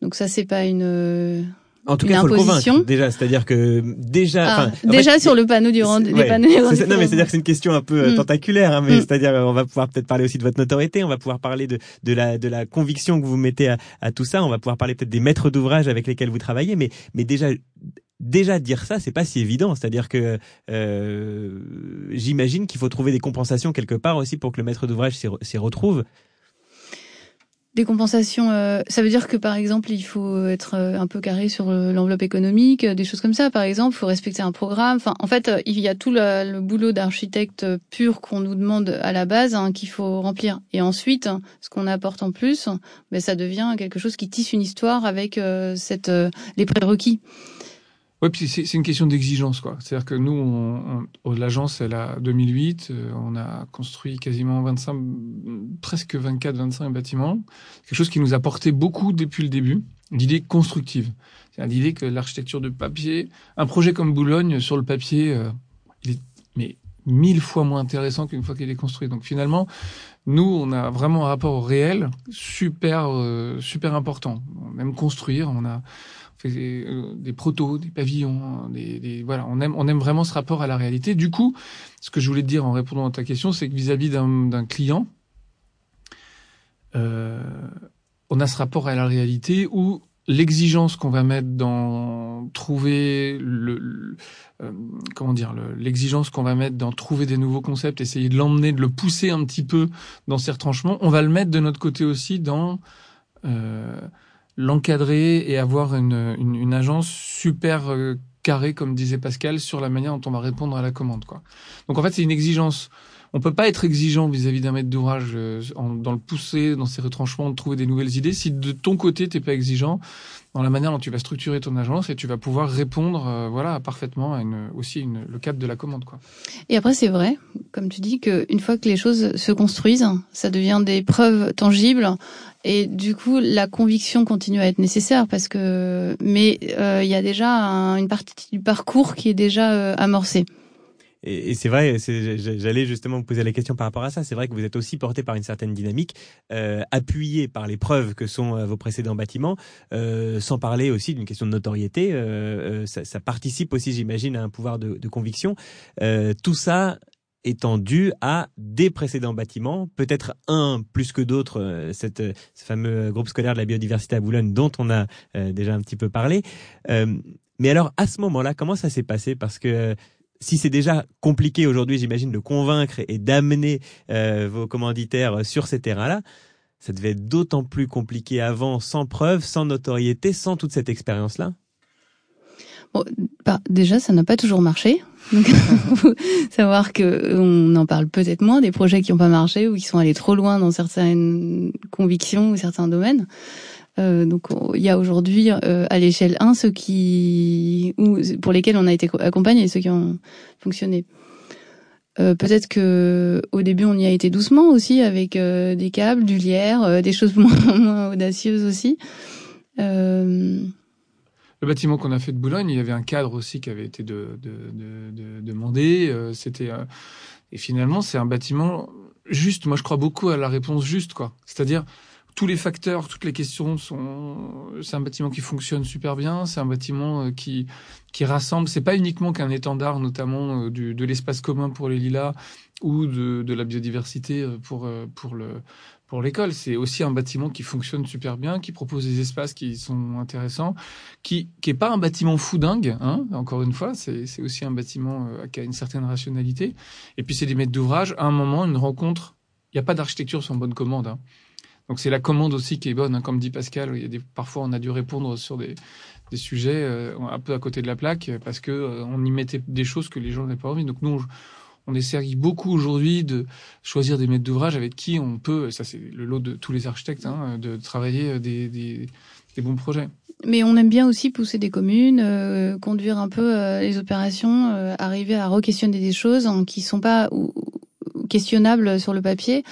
Donc, ça, c'est pas une en tout cas, faut le déjà, c'est-à-dire que déjà, ah, déjà sur le panneau du rendez les panneaux Non, mais c'est-à-dire que c'est une question un peu euh, mm. tentaculaire, hein, mais mm. c'est-à-dire on va pouvoir peut-être parler aussi de votre notoriété, on va pouvoir parler de de la de la conviction que vous mettez à, à tout ça, on va pouvoir parler peut-être des maîtres d'ouvrage avec lesquels vous travaillez, mais mais déjà déjà dire ça, c'est pas si évident. C'est-à-dire que euh, j'imagine qu'il faut trouver des compensations quelque part aussi pour que le maître d'ouvrage s'y retrouve. Des compensations, euh, ça veut dire que par exemple, il faut être euh, un peu carré sur euh, l'enveloppe économique, des choses comme ça. Par exemple, il faut respecter un programme. Enfin, en fait, il y a tout le, boulot d'architecte pur qu'on nous demande à la base hein, qu'il faut remplir. Et ensuite, ce qu'on apporte en plus, ben, ça devient quelque chose qui tisse une histoire avec cette les prérequis. Oui, puis c'est une question d'exigence, quoi. C'est-à-dire que nous, on, on, l'agence, elle a 2008, euh, on a construit quasiment 25, presque 24, 25 bâtiments. Quelque chose qui nous a porté beaucoup depuis le début, l'idée constructive. C'est l'idée que l'architecture de papier, un projet comme Boulogne sur le papier, euh, il est mais mille fois moins intéressant qu'une fois qu'il est construit. Donc finalement, nous, on a vraiment un rapport réel super, euh, super important. Même construire, on a euh, des protos, des pavillons, des, des, voilà, on aime, on aime vraiment ce rapport à la réalité. Du coup, ce que je voulais te dire en répondant à ta question, c'est que vis-à-vis d'un client, euh, on a ce rapport à la réalité où l'exigence qu'on va mettre dans trouver le, euh, comment dire l'exigence qu'on va mettre dans trouver des nouveaux concepts, essayer de l'emmener, de le pousser un petit peu dans ses retranchements, on va le mettre de notre côté aussi dans euh, l'encadrer et avoir une, une, une agence super euh, carrée, comme disait Pascal, sur la manière dont on va répondre à la commande. Quoi. Donc en fait, c'est une exigence. On peut pas être exigeant vis-à-vis d'un maître d'ouvrage euh, dans le pousser, dans ses retranchements, de trouver des nouvelles idées. Si de ton côté, t'es pas exigeant dans la manière dont tu vas structurer ton agence et tu vas pouvoir répondre, euh, voilà, parfaitement à une, aussi une, le cadre de la commande, quoi. Et après, c'est vrai, comme tu dis, qu'une fois que les choses se construisent, ça devient des preuves tangibles et du coup, la conviction continue à être nécessaire parce que, mais euh, il y a déjà une partie du parcours qui est déjà euh, amorcée. Et, c'est vrai, j'allais justement vous poser la question par rapport à ça. C'est vrai que vous êtes aussi porté par une certaine dynamique, euh, appuyé par les preuves que sont euh, vos précédents bâtiments, euh, sans parler aussi d'une question de notoriété. Euh, ça, ça, participe aussi, j'imagine, à un pouvoir de, de conviction. tout ça étant dû à des précédents bâtiments, peut-être un plus que d'autres, euh, euh, ce fameux groupe scolaire de la biodiversité à Boulogne dont on a euh, déjà un petit peu parlé. mais alors à ce moment-là, comment ça s'est passé? Parce que si c'est déjà compliqué aujourd'hui, j'imagine, de convaincre et d'amener vos commanditaires sur ces terrains-là, ça devait être d'autant plus compliqué avant, sans preuve, sans notoriété, sans toute cette expérience-là. Bon, bah, déjà, ça n'a pas toujours marché. Donc, <laughs> savoir que on en parle peut-être moins des projets qui n'ont pas marché ou qui sont allés trop loin dans certaines convictions ou certains domaines. Euh, donc, il y a aujourd'hui euh, à l'échelle 1 ceux qui, ou pour lesquels on a été accompagné et ceux qui ont fonctionné. Euh, peut-être que au début on y a été doucement aussi avec des câbles, du lierre, des choses <laughs> moins, audacieuses aussi. Le bâtiment qu'on a fait de Boulogne, il y avait un cadre aussi qui avait été de, de, de, de demandé. C'était et finalement c'est un bâtiment juste. Moi, je crois beaucoup à la réponse juste, quoi. C'est-à-dire tous les facteurs, toutes les questions sont. C'est un bâtiment qui fonctionne super bien. C'est un bâtiment euh, qui qui rassemble. C'est pas uniquement qu'un étendard, notamment du, de l'espace commun pour les lilas ou de, de la biodiversité pour pour le pour l'école. C'est aussi un bâtiment qui fonctionne super bien, qui propose des espaces qui sont intéressants, qui qui est pas un bâtiment fou dingue. Hein, encore une fois, c'est c'est aussi un bâtiment euh, qui a une certaine rationalité. Et puis c'est des maîtres d'ouvrage. À un moment, une rencontre. Il n'y a pas d'architecture sans bonne commande. Hein. Donc c'est la commande aussi qui est bonne, hein. comme dit Pascal. Il y a des, parfois on a dû répondre sur des, sujets euh, un peu à côté de la plaque parce que euh, on y mettait des choses que les gens n'avaient pas envie. Donc nous on, on essaye beaucoup aujourd'hui de choisir des maîtres d'ouvrage avec qui on peut, ça c'est le lot de tous les architectes, hein, de travailler des, des, des bons projets. Mais on aime bien aussi pousser des communes, euh, conduire un peu euh, les opérations, euh, arriver à re-questionner des choses en, qui sont pas questionnables sur le papier.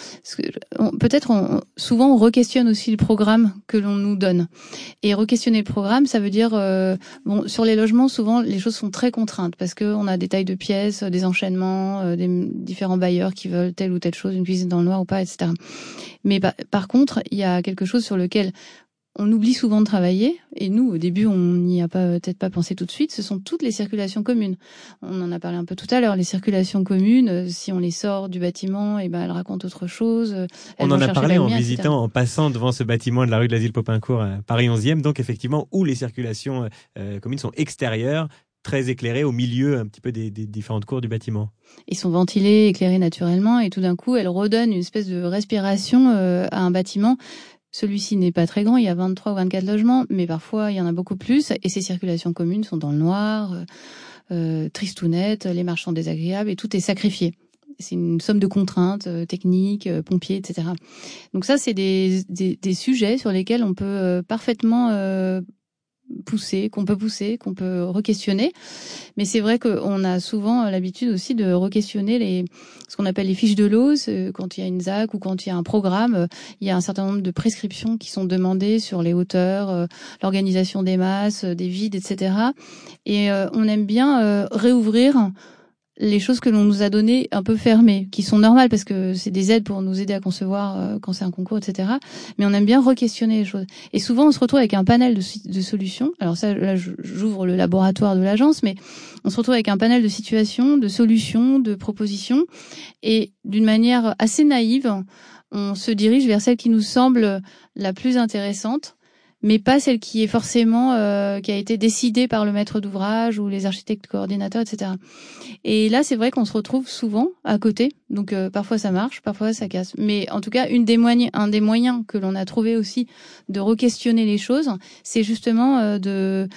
Peut-être souvent on re-questionne aussi le programme que l'on nous donne. Et re-questionner le programme, ça veut dire bon sur les logements souvent les choses sont très contraintes parce que on a des tailles de pièces, des enchaînements, des différents bailleurs qui veulent telle ou telle chose, une cuisine dans le noir ou pas, etc. Mais par contre, il y a quelque chose sur lequel on oublie souvent de travailler, et nous, au début, on n'y a pas peut-être pas pensé tout de suite, ce sont toutes les circulations communes. On en a parlé un peu tout à l'heure, les circulations communes, euh, si on les sort du bâtiment, et eh ben elles racontent autre chose. on en a parlé en visitant, en passant devant ce bâtiment de la rue de l'Asile Popincourt, Paris 11e, donc effectivement, où les circulations euh, communes sont extérieures, très éclairées au milieu un petit peu des, différentes cours du bâtiment. Ils sont ventilés, éclairés naturellement, et tout d'un coup, elles redonnent une espèce de respiration euh, à un bâtiment celui-ci n'est pas très grand, il y a 23 ou 24 logements, mais parfois il y en a beaucoup plus, et ces circulations communes sont dans le noir, euh, euh tristounettes, les sont désagréables, et tout est sacrifié. C'est une somme de contraintes euh, techniques, euh, pompiers, etc. Donc ça, c'est des, sujets sur lesquels on peut parfaitement pousser, qu'on peut pousser, qu'on peut re-questionner. Mais c'est vrai qu'on a souvent l'habitude aussi de re-questionner les, ce qu'on appelle les fiches de l'eau. Quand il y a une ZAC ou quand il y a un programme, il y a un certain nombre de prescriptions qui sont demandées sur les hauteurs, euh, l'organisation des masses, des vides, etc. Et euh, on aime bien euh, réouvrir les choses que l'on nous a données un peu fermées, qui sont normales parce que c'est des aides pour nous aider à concevoir euh, quand c'est un concours, etc. Mais on aime bien re-questionner les choses. Et souvent, on se retrouve avec un panel de, de solutions. Alors ça, là, j'ouvre le laboratoire de l'agence, mais on se retrouve avec un panel de situations, de solutions, de propositions. Et d'une manière assez naïve, on se dirige vers celle qui nous semble la plus intéressante mais pas celle qui est forcément euh, qui a été décidée par le maître d'ouvrage ou les architectes coordinateurs, etc. Et là, c'est vrai qu'on se retrouve souvent à côté. Donc euh, parfois ça marche, parfois ça casse. Mais en tout cas, une des moyens, un des moyens que l'on a trouvé aussi de re-questionner les choses, c'est justement euh, de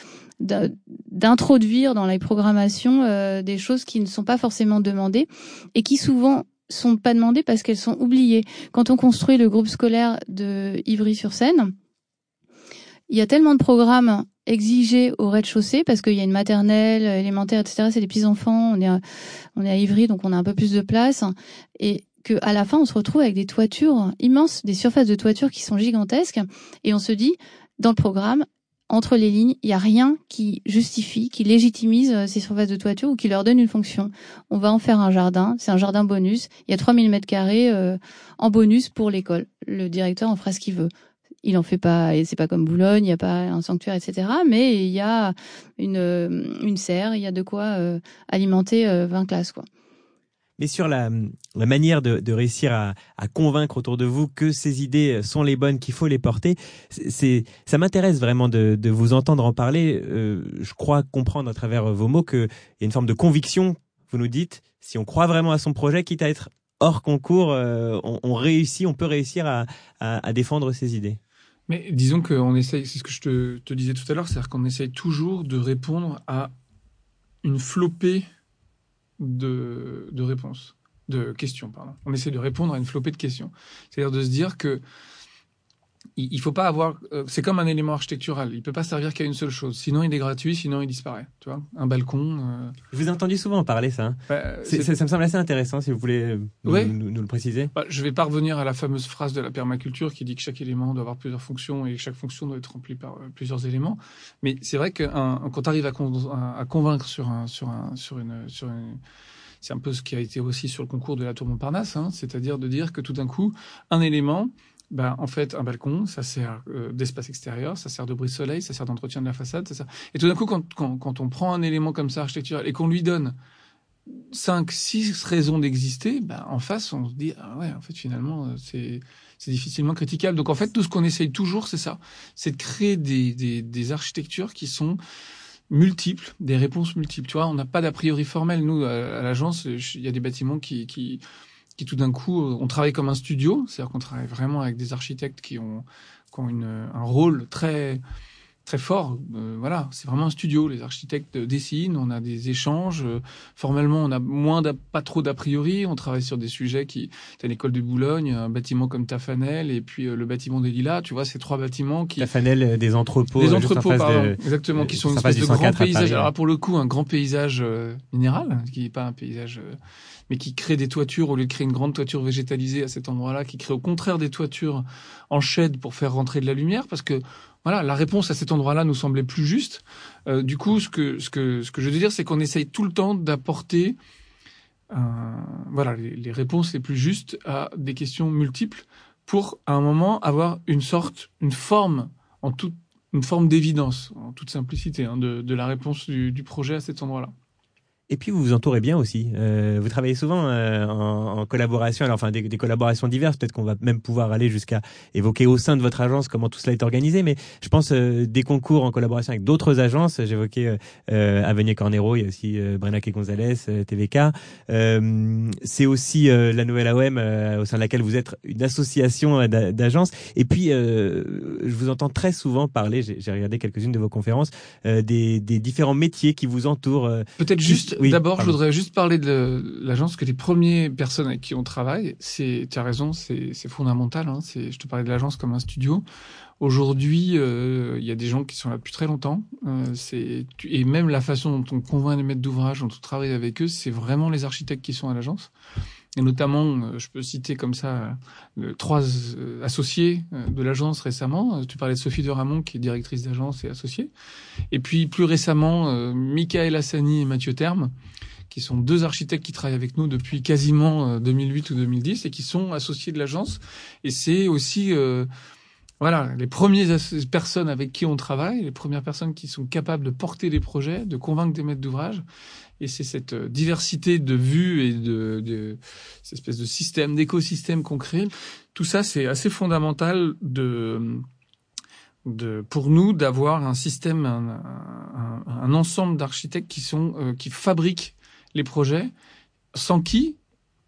d'introduire dans les programmations des choses qui ne sont pas forcément demandées et qui souvent sont pas demandées parce qu'elles sont oubliées. Quand on construit le groupe scolaire de Ivry-sur-Seine, il y a tellement de programmes exigés au rez-de-chaussée parce qu'il y a une maternelle, élémentaire, etc. C'est des petits enfants. On est à, on Ivry, donc on a un peu plus de place. Et que à la fin, on se retrouve avec des toitures immenses, des surfaces de toiture qui sont gigantesques. Et on se dit, dans le programme, entre les lignes, il n'y a rien qui justifie, qui légitimise euh, ces surfaces de toiture ou qui leur donne une fonction. On va en faire un jardin, c'est un jardin bonus. Il y a 3000 mètres carrés euh, en bonus pour l'école. Le directeur en fera ce qu'il veut il en fait pas, et c'est pas comme Boulogne, il n'y a pas un sanctuaire, etc. Mais il y a une, euh, une serre, il y a de quoi euh, alimenter 20 euh, classes, quoi. Mais sur la, la manière de, réussir à, convaincre autour de vous que ces idées sont les bonnes, qu'il faut les porter, c'est ça m'intéresse vraiment de, vous entendre en parler. je crois comprendre à travers vos mots qu'il y a une forme de conviction. Vous nous dites, si on croit vraiment à son projet, quitte à être hors concours, on, réussit, on peut réussir à, à, à défendre ses idées. Mais disons qu'on essaye, c'est ce que je te, disais tout à l'heure, c'est-à-dire qu'on essaye toujours de répondre à une flopée de, de réponses, de questions, pardon. On essaie de répondre à une flopée de questions. C'est-à-dire de se dire que il faut pas avoir. Euh, c'est comme un élément architectural. Il peut pas servir qu'à une seule chose. Sinon, il est gratuit. Sinon, il disparaît. Tu vois, un balcon. Euh... Je vous ai entendu souvent parler ça. Hein. Bah, ça, ça, me semble assez intéressant. Si vous voulez nous, nous, le préciser. Bah, je vais pas revenir à la fameuse phrase de la permaculture qui dit que chaque élément doit avoir plusieurs fonctions et que chaque fonction doit être remplie par euh, plusieurs éléments. Mais c'est vrai que quand tu arrives à, con à, convaincre sur un sur un sur une sur une c'est un peu ce qui a été aussi sur le concours de la Tour Montparnasse, hein, c'est-à-dire de dire que tout d'un coup, un élément, ben, en fait, un balcon, ça sert euh, d'espace extérieur, ça sert de brise-soleil, ça sert d'entretien de la façade, ça Et tout d'un coup, quand, quand, quand, on prend un élément comme ça architectural et qu'on lui donne cinq, six raisons d'exister, ben, en face, on se dit, ah ouais, en fait, finalement, euh, c'est, c'est difficilement critiquable. Donc, en fait, tout ce qu'on essaye toujours, c'est ça. C'est de créer des, des, des architectures qui sont multiples, des réponses multiples. Tu vois, on n'a pas d'a priori formel. Nous, à, l'agence, il y a des bâtiments qui, qui qui tout d'un coup, on travaille comme un studio, c'est-à-dire qu'on travaille vraiment avec des architectes qui ont, qui ont une, un rôle très très fort. Euh, voilà, c'est vraiment un studio. Les architectes dessinent, on a des échanges. Euh, formellement, on a moins, pas trop d'a priori. On travaille sur des sujets qui, t'as l'école de Boulogne, un bâtiment comme Tafanel et puis euh, le bâtiment des Lilas. Tu vois, ces trois bâtiments qui. Tafanel, des entrepôts. Des entrepôts, pardon. exactement, qui sont une espèce de grand paysage. Alors pour le coup, un grand paysage minéral, qui n'est pas un paysage mais qui crée des toitures au lieu de créer une grande toiture végétalisée à cet endroit-là, qui crée au contraire des toitures en shed pour faire rentrer de la lumière, parce que voilà, la réponse à cet endroit-là nous semblait plus juste. Euh, du coup, ce que, je veux dire, c'est qu'on essaye tout le temps d'apporter euh, voilà, les, réponses les plus justes à des questions multiples pour, à un moment, avoir une sorte, une forme, en une forme d'évidence, en toute simplicité, hein, de, la réponse du projet à cet endroit-là. Et puis vous vous entourez bien aussi. Euh, vous travaillez souvent euh, en, en, collaboration, alors enfin des, des collaborations diverses. Peut-être qu'on va même pouvoir aller jusqu'à évoquer au sein de votre agence comment tout cela est organisé. Mais je pense euh, des concours en collaboration avec d'autres agences. J'évoquais euh, euh Avenir Cornero, il y a aussi euh, Brenac et Gonzalez, TVK. C'est aussi la nouvelle AOM au sein de laquelle vous êtes une association d'agences. Et puis je vous entends très souvent parler. J'ai regardé quelques-unes de vos conférences des, des différents métiers qui vous entourent. Peut-être juste D'abord, je voudrais juste parler de l'agence, que les premières personnes avec qui on travaille, c'est, tu as raison, c'est fondamental. Hein, je te parlais de l'agence comme un studio. Aujourd'hui, euh, il y a des gens qui sont là depuis très longtemps. Euh, et même la façon dont on convainc les maîtres d'ouvrage, dont on travaille avec eux, c'est vraiment les architectes qui sont à l'agence. Et notamment, euh, je peux citer comme ça euh, trois euh, associés de l'agence récemment. Tu parlais de Sophie de Ramon, qui est directrice d'agence et associée. Et puis plus récemment, Michael Hassani et Mathieu Terme, qui sont deux architectes qui travaillent avec nous depuis quasiment 2008 ou 2010 et qui sont associés de l'agence. Et c'est aussi... voilà, les premières personnes avec qui on travaille, les premières personnes qui sont capables de porter des projets, de convaincre des maîtres d'ouvrage. Et c'est cette euh, diversité de vues et de, de cette espèce de système, d'écosystème qu'on crée. Tout ça, c'est assez fondamental de, de, pour nous d'avoir un système, un, un, ensemble d'architectes qui euh, qui fabriquent les projets, sans qui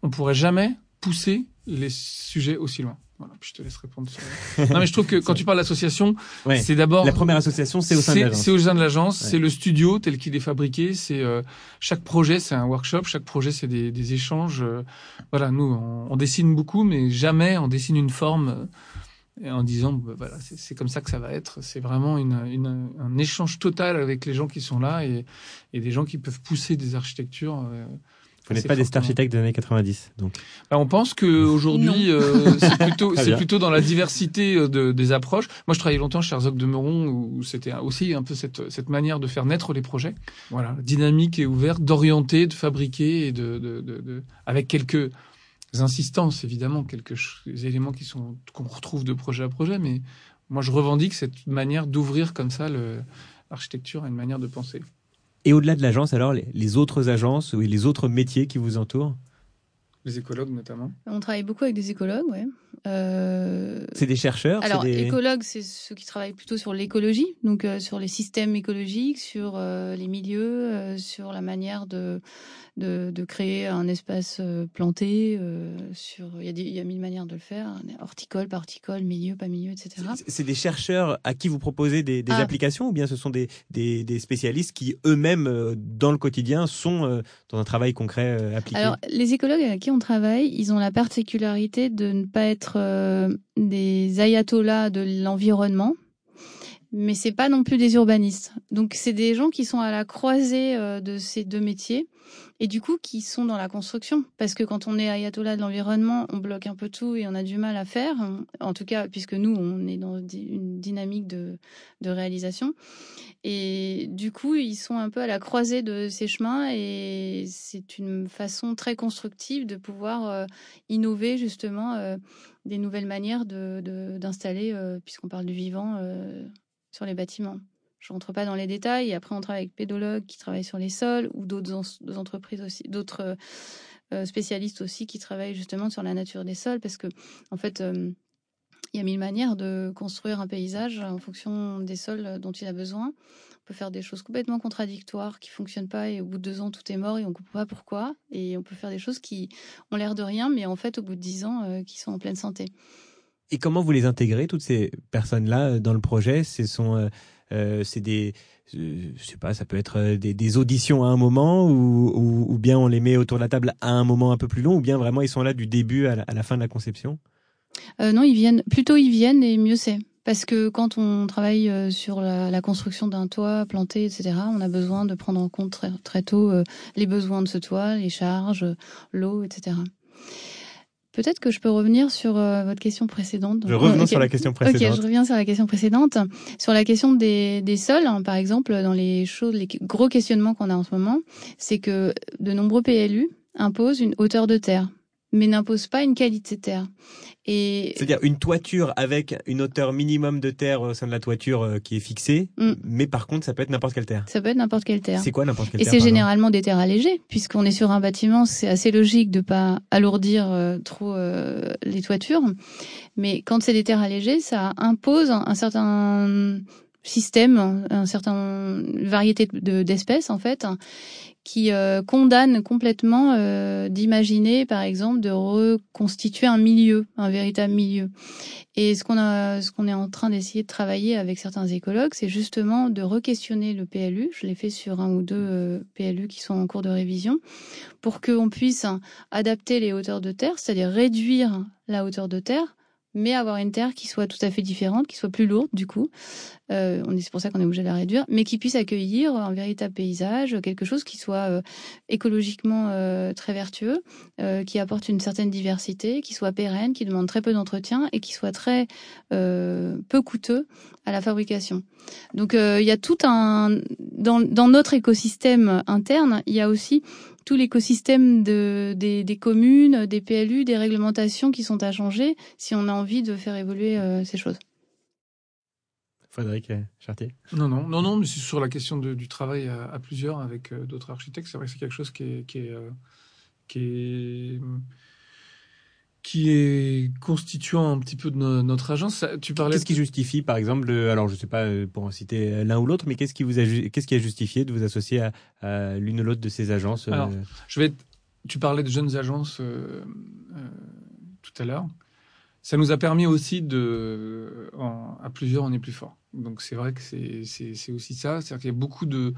on pourrait jamais pousser les sujets aussi loin. Voilà, je te laisse répondre. non, mais je trouve que quand tu parles d'association, <laughs> c'est d'abord la première association, c'est au sein de l'agence. C'est au sein de l'agence, c'est le studio tel qu'il est fabriqué. C'est euh, chaque projet, c'est un workshop. Chaque projet, c'est des, des, échanges. Euh, voilà, nous, on, on, dessine beaucoup, mais jamais on dessine une forme euh, en disant bah, voilà, c'est comme ça que ça va être. C'est vraiment une, une, un échange total avec les gens qui sont là et, et des gens qui peuvent pousser des architectures. Vous n'êtes pas des architectes des années 90, donc. Bah, on pense que aujourd'hui, euh, c'est <laughs> plutôt, c'est plutôt dans la diversité euh, de, des approches. Moi, je travaillais longtemps chez Herzog de Meuron, où c'était aussi un peu cette, cette manière de faire naître les projets. Voilà, dynamique et ouverte, d'orienter, de fabriquer et de, de, de, de, avec quelques insistances évidemment, quelques éléments qui sont qu'on retrouve de projet à projet. Mais moi, je revendique cette manière d'ouvrir comme ça l'architecture à une manière de penser. Et au-delà de l'agence, alors, les, autres agences ou les autres métiers qui vous entourent? Les écologues notamment On travaille beaucoup avec des écologues, oui. Euh... C'est des chercheurs Alors, des... écologues, c'est ceux qui travaillent plutôt sur l'écologie, donc euh, sur les systèmes écologiques, sur euh, les milieux, sur la manière de de, de créer un espace planté. Sur, il y, a il y a mille manières de le faire, horticole, particole, milieu, pas milieu, etc. C'est des chercheurs à qui vous proposez des, des ah. applications ou bien ce sont des, des, des spécialistes qui eux-mêmes, dans le quotidien, sont dans un travail concret appliqué? Alors, les écologues avec qui on travaille, ils ont la particularité de ne pas être des ayatollahs de l'environnement mais c'est pas non plus des urbanistes. Donc c'est des gens qui sont à la croisée de ces deux métiers et du coup qui sont dans la construction. Parce que quand on est ayatollah de l'environnement, on bloque un peu tout et on a du mal à faire. En tout cas, puisque nous, on est dans une dynamique de, réalisation. Et du coup, ils sont un peu à la croisée de ces chemins et c'est une façon très constructive de pouvoir euh, innover justement euh, des nouvelles manières d'installer, de, euh, puisqu'on parle du vivant, sur les bâtiments. Je rentre pas dans les détails. Après, on travaille avec pédologues qui travaillent sur les sols ou d'autres entreprises aussi, d'autres euh, spécialistes aussi qui travaillent justement sur la nature des sols parce que, en fait, euh, il y a mille manières de construire un paysage en fonction des sols dont il a besoin. On peut faire des choses complètement contradictoires qui fonctionnent pas et au bout de deux ans tout est mort et on ne comprend pas pourquoi. Et on peut faire des choses qui ont l'air de rien, mais en fait au bout de dix ans euh, qui sont en pleine santé. Et comment vous les intégrez toutes ces personnes-là dans le projet? Ce sont euh, c'est des je sais pas, ça peut être des, des auditions à un moment ou, ou, ou, bien on les met autour de la table à un moment un peu plus long ou bien vraiment ils sont là du début à la, à la fin de la conception? Euh, Non, ils viennent plutôt ils viennent et mieux c'est. Parce que quand on travaille euh, sur la, la construction d'un toit planté, etc., on a besoin de prendre en compte très, très tôt euh, les besoins de ce toit, les charges, l'eau, etc. Peut-être que je peux revenir sur euh, votre question précédente. Je reviens okay. sur la question précédente. Ok, je reviens sur la question précédente. Sur la question des, des sols, hein, par exemple, dans les choses, les gros questionnements qu'on a en ce moment, c'est que de nombreux PLU imposent une hauteur de terre mais n'impose pas une qualité de terre. Et c'est-à-dire une toiture avec une hauteur minimum de terre au sein de la toiture euh, qui est fixée, mm. mais par contre ça peut être n'importe quelle terre. Ça peut être n'importe quelle terre. C'est quoi n'importe quelle Et terre Et c'est généralement des terres allégées, puisqu'on est sur un bâtiment, c'est assez logique de pas alourdir euh, trop euh, les toitures. Mais quand c'est des terres allégées, ça impose un, un certain système, un certain variété d'espèces en fait, qui euh, condamne complètement euh, d'imaginer, par exemple, de reconstituer un milieu, un véritable milieu. Et ce qu'on a, ce qu'on est en train d'essayer de travailler avec certains écologues, c'est justement de re-questionner le PLU. Je l'ai fait sur un ou deux euh, PLU qui sont en cours de révision, pour qu'on puisse adapter les hauteurs de terre, c'est-à-dire réduire la hauteur de terre mais avoir une terre qui soit tout à fait différente, qui soit plus lourde du coup. Euh, c'est pour ça qu'on est obligé de la réduire, mais qui puisse accueillir un véritable paysage, quelque chose qui soit euh, écologiquement euh, très vertueux, euh, qui apporte une certaine diversité, qui soit pérenne, qui demande très peu d'entretien et qui soit très euh, peu coûteux à la fabrication. Donc euh, il y a tout un dans, dans notre écosystème interne, il y a aussi tout l'écosystème de, des, des, communes, des PLU, des réglementations qui sont à changer si on a envie de faire évoluer euh, ces choses. Frédéric Chartier Non, non, non, non, mais c'est sur la question de, du travail à, à plusieurs avec euh, d'autres architectes. C'est vrai que c'est quelque chose qui est, qui est, euh, qui est qui est constituant un petit peu de notre agence. Tu parlais. Qu'est-ce qui justifie, par exemple, alors je sais pas euh, pour en citer l'un ou l'autre, mais qu'est-ce qui vous a, qu'est-ce qui a justifié de vous associer à, à l'une ou l'autre de ces agences alors, je vais. Tu parlais de jeunes agences euh, euh, tout à l'heure. Ça nous a permis aussi de, en, à plusieurs, on est plus fort. Donc c'est vrai que c'est aussi ça, c'est-à-dire qu'il y a beaucoup de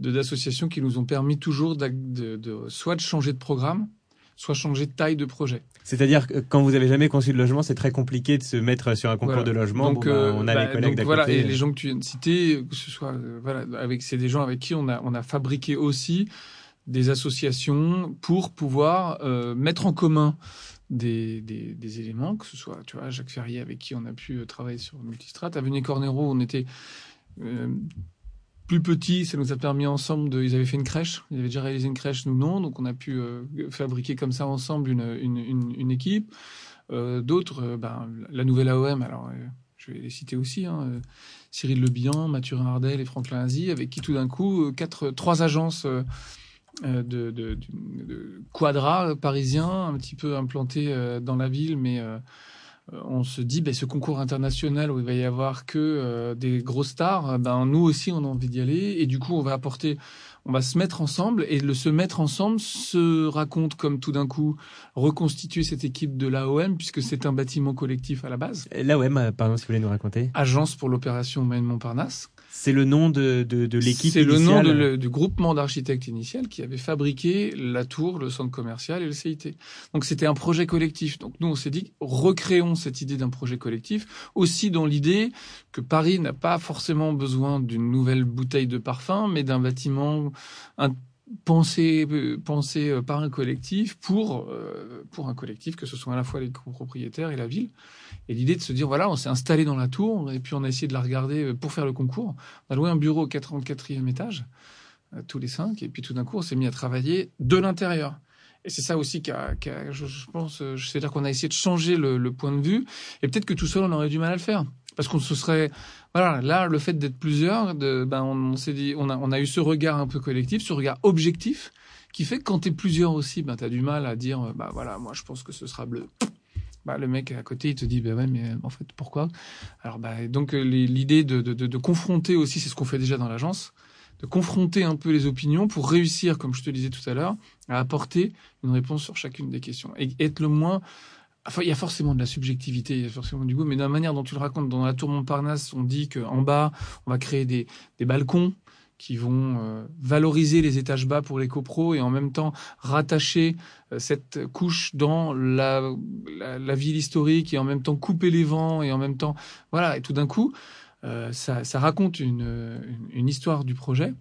d'associations qui nous ont permis toujours de, de, de soit de changer de programme, soit changer de taille de projet. C'est-à-dire que quand vous avez jamais conçu de logement, c'est très compliqué de se mettre sur un concours voilà. de logement. Donc, bon, bah, on a bah, les collègues d'à voilà, côté. Et les gens que tu viens de citer, que ce soit, euh, voilà, avec, c'est des gens avec qui on a, on a fabriqué aussi des associations pour pouvoir euh, mettre en commun des, des, des, éléments, que ce soit, tu vois, Jacques Ferrier avec qui on a pu euh, travailler sur Multistrat, Avenue Cornero, on était euh, plus petit, ça nous a permis ensemble de. Ils avaient fait une crèche, ils avaient déjà réalisé une crèche, nous non, donc on a pu euh, fabriquer comme ça ensemble une, une, une, équipe. Euh, D'autres, euh, ben, la nouvelle AOM, alors je vais les citer aussi, hein, Cyril Le Bihan, Mathurin Ardel et Franklin Azy, avec qui tout d'un coup, quatre, trois agences de, de, de, de quadra parisiens, un petit peu implantés dans la ville, mais on se dit, ben, ce concours international où il va y avoir que euh, des grosses stars, ben, nous aussi, on a envie d'y aller. Et du coup, on va apporter, on va se mettre ensemble. Et le se mettre ensemble se raconte comme tout d'un coup reconstituer cette équipe de l'AOM, puisque c'est un bâtiment collectif à la base. L'AOM, pardon, si vous voulez nous raconter. Agence pour l'opération Maine-Montparnasse. C'est le nom de, de, de l'équipe C'est le nom de le, du groupement d'architectes initial qui avait fabriqué la tour, le centre commercial et le CIT. Donc c'était un projet collectif. Donc nous, on s'est dit, recréons cette idée d'un projet collectif, aussi dans l'idée que Paris n'a pas forcément besoin d'une nouvelle bouteille de parfum, mais d'un bâtiment un, pensé, pensé par un collectif pour, euh, pour un collectif, que ce soit à la fois les copropriétaires et la ville. Et l'idée de se dire, voilà, on s'est installé dans la tour et puis on a essayé de la regarder pour faire le concours. On a loué un bureau au 44e étage, euh, tous les cinq, et puis tout d'un coup, on s'est mis à travailler de l'intérieur. Et c'est ça aussi qui a, qui a je, je, pense, c'est-à-dire qu'on a essayé de changer le, le point de vue. Et peut-être que tout seul, on aurait du mal à le faire. Parce qu'on se serait, voilà, là, le fait d'être plusieurs, de, ben, on, s'est dit, on a, eu ce regard un peu collectif, ce regard objectif, qui fait que quand t'es plusieurs aussi, ben, t'as du mal à dire, bah voilà, moi, je pense que ce sera bleu. Bah, le mec à côté, il te dit, bah ouais, mais en fait, pourquoi? Alors, bah, donc l'idée de, de, de, de, confronter aussi, c'est ce qu'on fait déjà dans l'agence, de confronter un peu les opinions pour réussir, comme je te disais tout à l'heure, à apporter une réponse sur chacune des questions et être le moins Enfin, il y a forcément de la subjectivité, il y a forcément du goût, mais de la manière dont tu le racontes, dans la tour Montparnasse, on dit qu'en bas, on va créer des, des balcons qui vont euh, valoriser les étages bas pour les copros et en même temps rattacher euh, cette couche dans la, la, ville historique et en même temps couper les vents et en même temps voilà. Et tout d'un coup euh, ça, raconte une, une, histoire du projet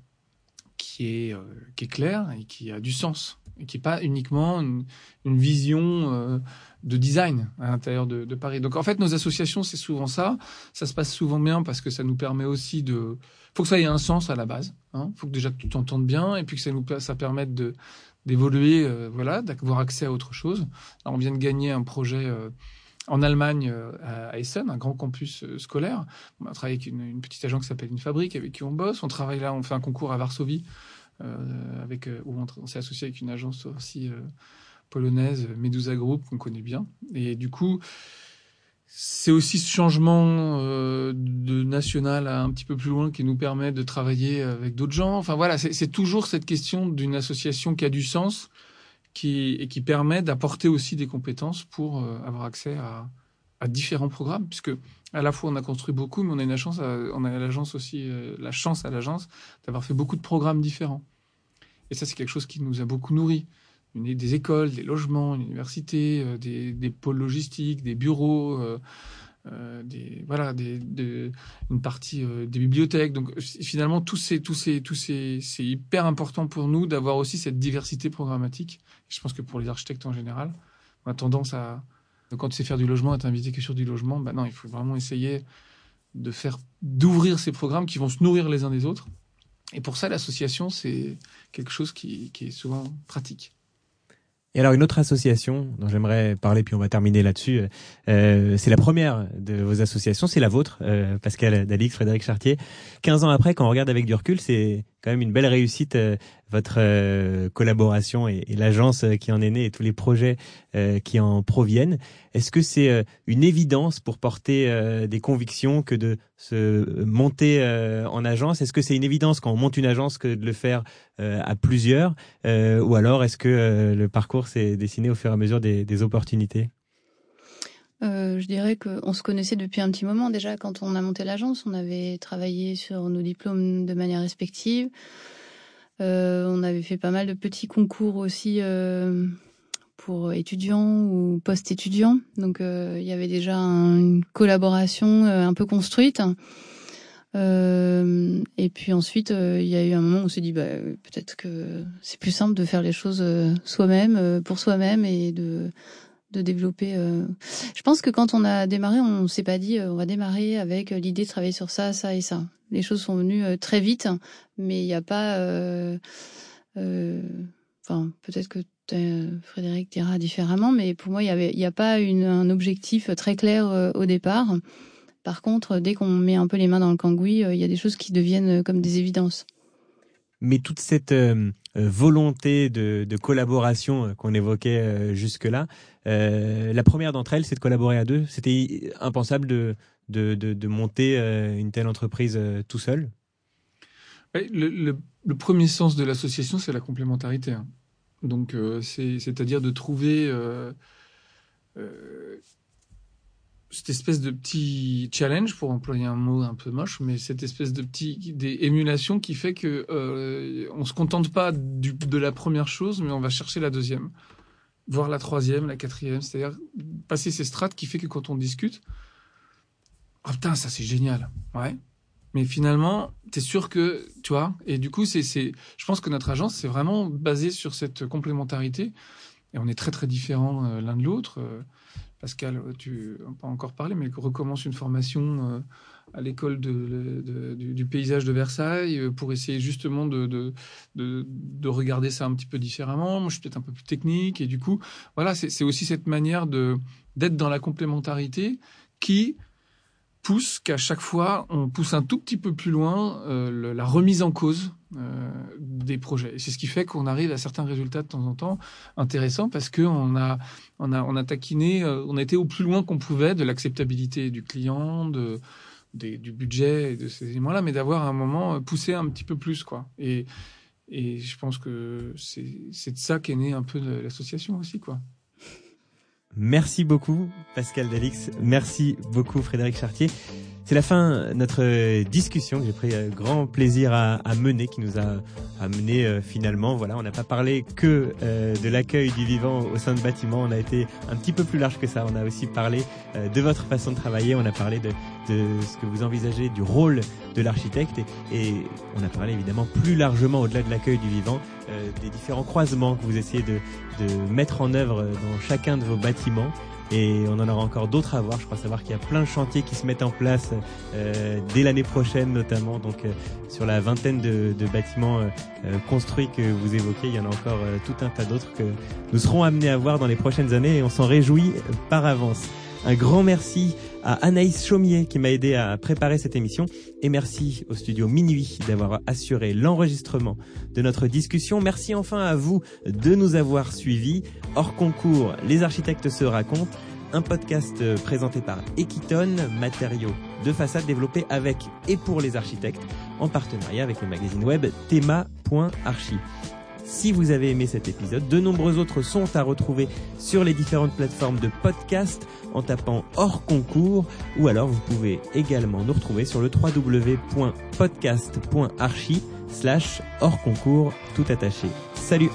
qui est euh, qui est claire et qui a du sens et qui est pas uniquement une, vision euh, de design à l'intérieur de, Paris. Donc en fait, nos associations, c'est souvent ça. Ça se passe souvent bien parce que ça nous permet aussi de. Faut que ça ait un sens à la base. Hein. Faut que déjà tu t'entendes bien et puis que ça nous ça permette de d'évoluer, euh, voilà, d'avoir accès à autre chose. Alors, on vient de gagner un projet. En Allemagne, euh, à Essen, un grand campus euh, scolaire. On a travaillé avec une, petite agence qui s'appelle Une Fabrique, avec qui on bosse. On travaille là, on fait un concours à Varsovie, euh, avec, où on, on s'est associé avec une agence aussi polonaise, Medusa Group, qu'on connaît bien. Et du coup, c'est aussi ce changement euh, de national à un petit peu plus loin qui nous permet de travailler avec d'autres gens. Enfin voilà, c'est toujours cette question d'une association qui a du sens et qui permet d'apporter aussi des compétences pour euh, avoir accès à, différents programmes, puisque à la fois on a construit beaucoup, mais on a une chance, on a l'agence aussi euh, la chance à l'agence d'avoir fait beaucoup de programmes différents. Et ça, c'est quelque chose qui nous a beaucoup nourri une, des écoles, des logements, une université, euh, des, pôles logistiques, des bureaux, voilà, une partie des bibliothèques. Donc finalement, tous ces, tous ces, tous ces, c'est hyper important pour nous d'avoir aussi cette diversité programmatique. Je pense que pour les architectes en général, on a tendance à quand tu sais faire du logement, à t'inviter que sur du logement, bah non, il faut vraiment essayer de faire d'ouvrir ces programmes qui vont se nourrir les uns des autres. Et pour ça, l'association, c'est quelque chose qui, qui est souvent pratique. Et alors une autre association dont j'aimerais parler, puis on va terminer là-dessus, euh, c'est la première de vos associations, c'est la vôtre, euh, Pascal Dalix, Frédéric Chartier. 15 ans après, quand on regarde avec du recul, c'est quand même une belle réussite, euh, votre euh, collaboration et, l'agence qui en est née et tous les projets euh, qui en proviennent. Est-ce que c'est euh, une évidence pour porter des convictions que de se monter en agence? Est-ce que c'est une évidence quand on monte une agence que de le faire à plusieurs Ou alors est-ce que le parcours s'est dessiné au fur et à mesure des, des opportunités? Euh, je dirais qu'on se connaissait depuis un petit moment déjà. Quand on a monté l'agence, on avait travaillé sur nos diplômes de manière respective. Euh, on avait fait pas mal de petits concours aussi euh, pour étudiants ou post-étudiants. Donc il y avait déjà un, une collaboration un peu construite. Et puis ensuite, il y a eu un moment où on s'est dit, bah, peut-être que c'est plus simple de faire les choses soi-même, pour soi-même, et de de développer. Euh... Je pense que quand on a démarré, on s'est pas dit euh, on va démarrer avec l'idée de travailler sur ça, ça et ça. Les choses sont venues euh, très vite, mais il n'y a pas. Euh, euh, enfin, peut-être que Frédéric dira différemment, mais pour moi, il n'y a pas un objectif très clair au départ. Par contre, dès qu'on met un peu les mains dans le cambouis, il y a des choses qui deviennent comme des évidences mais toute cette euh, volonté de, de collaboration qu'on évoquait euh, jusque-là, euh, la première d'entre elles, c'est de collaborer à deux. C'était impensable de, de, de, monter une telle entreprise tout seul le, le, le, premier sens de l'association, c'est la complémentarité. Hein. Donc, c'est-à-dire de trouver cette espèce de petit challenge, pour employer un mot un peu moche, mais cette espèce de petit des qui fait que euh, on se contente pas du, de la première chose, mais on va chercher la deuxième, voire la troisième, la quatrième, c'est-à-dire passer ces strates qui fait que quand on discute, oh putain, ça c'est génial, ouais. Mais finalement, t'es sûr que, tu vois, et du coup, c'est, c'est, je pense que notre agence, c'est vraiment basé sur cette complémentarité, et on est très très différents euh, l'un de l'autre. Pascal, tu n'as pas encore parlé, mais recommence une formation euh, à l'école du, paysage de Versailles euh, pour essayer justement de, de, de, de regarder ça un petit peu différemment. Moi, je suis peut-être un peu plus technique et du coup, voilà, c'est aussi cette manière d'être dans la complémentarité qui pousse qu'à chaque fois, on pousse un tout petit peu plus loin euh, la remise en cause euh, des projets. C'est ce qui fait qu'on arrive à certains résultats de temps en temps intéressants parce que on a, on a, on a taquiné, euh, on a été au plus loin qu'on pouvait de l'acceptabilité du client, de, du budget et de ces éléments-là, mais d'avoir un moment poussé un petit peu plus, quoi. Et, et je pense que c'est de ça qu'est né un peu l'association aussi, quoi. Merci beaucoup Pascal Dalix, merci beaucoup Frédéric Chartier. C'est la fin de notre discussion que j'ai pris euh, grand plaisir à, mener, qui nous a amené euh, finalement. Voilà, on n'a pas parlé que euh, de l'accueil du vivant au sein de bâtiments. On a été un petit peu plus large que ça. On a aussi parlé de votre façon de travailler. On a parlé de, ce que vous envisagez du rôle de l'architecte et, on a parlé évidemment plus largement au-delà de l'accueil du vivant des différents croisements que vous essayez de, mettre en œuvre dans chacun de vos bâtiments et on en aura encore d'autres à voir. Je crois savoir qu'il y a plein de chantiers qui se mettent en place euh, dès l'année prochaine notamment. Donc euh, sur la vingtaine de, de bâtiments euh, euh, construits que vous évoquez, il y en a encore tout un tas d'autres que nous serons amenés à voir dans les prochaines années et on s'en réjouit par avance. Un grand merci à Anaïs Chaumier qui m'a aidé à préparer cette émission et merci au studio Minuit d'avoir assuré l'enregistrement de notre discussion. Merci enfin à vous de nous avoir suivis. Hors concours, les architectes se racontent. Un podcast présenté par Equiton, matériaux de façade développés avec et pour les architectes en partenariat avec le magazine web thema.archi. Si vous avez aimé cet épisode, de nombreux autres sont à retrouver sur les différentes plateformes de podcast en tapant hors concours ou alors vous pouvez également nous retrouver sur le www.podcast.archi slash hors concours tout attaché. Salut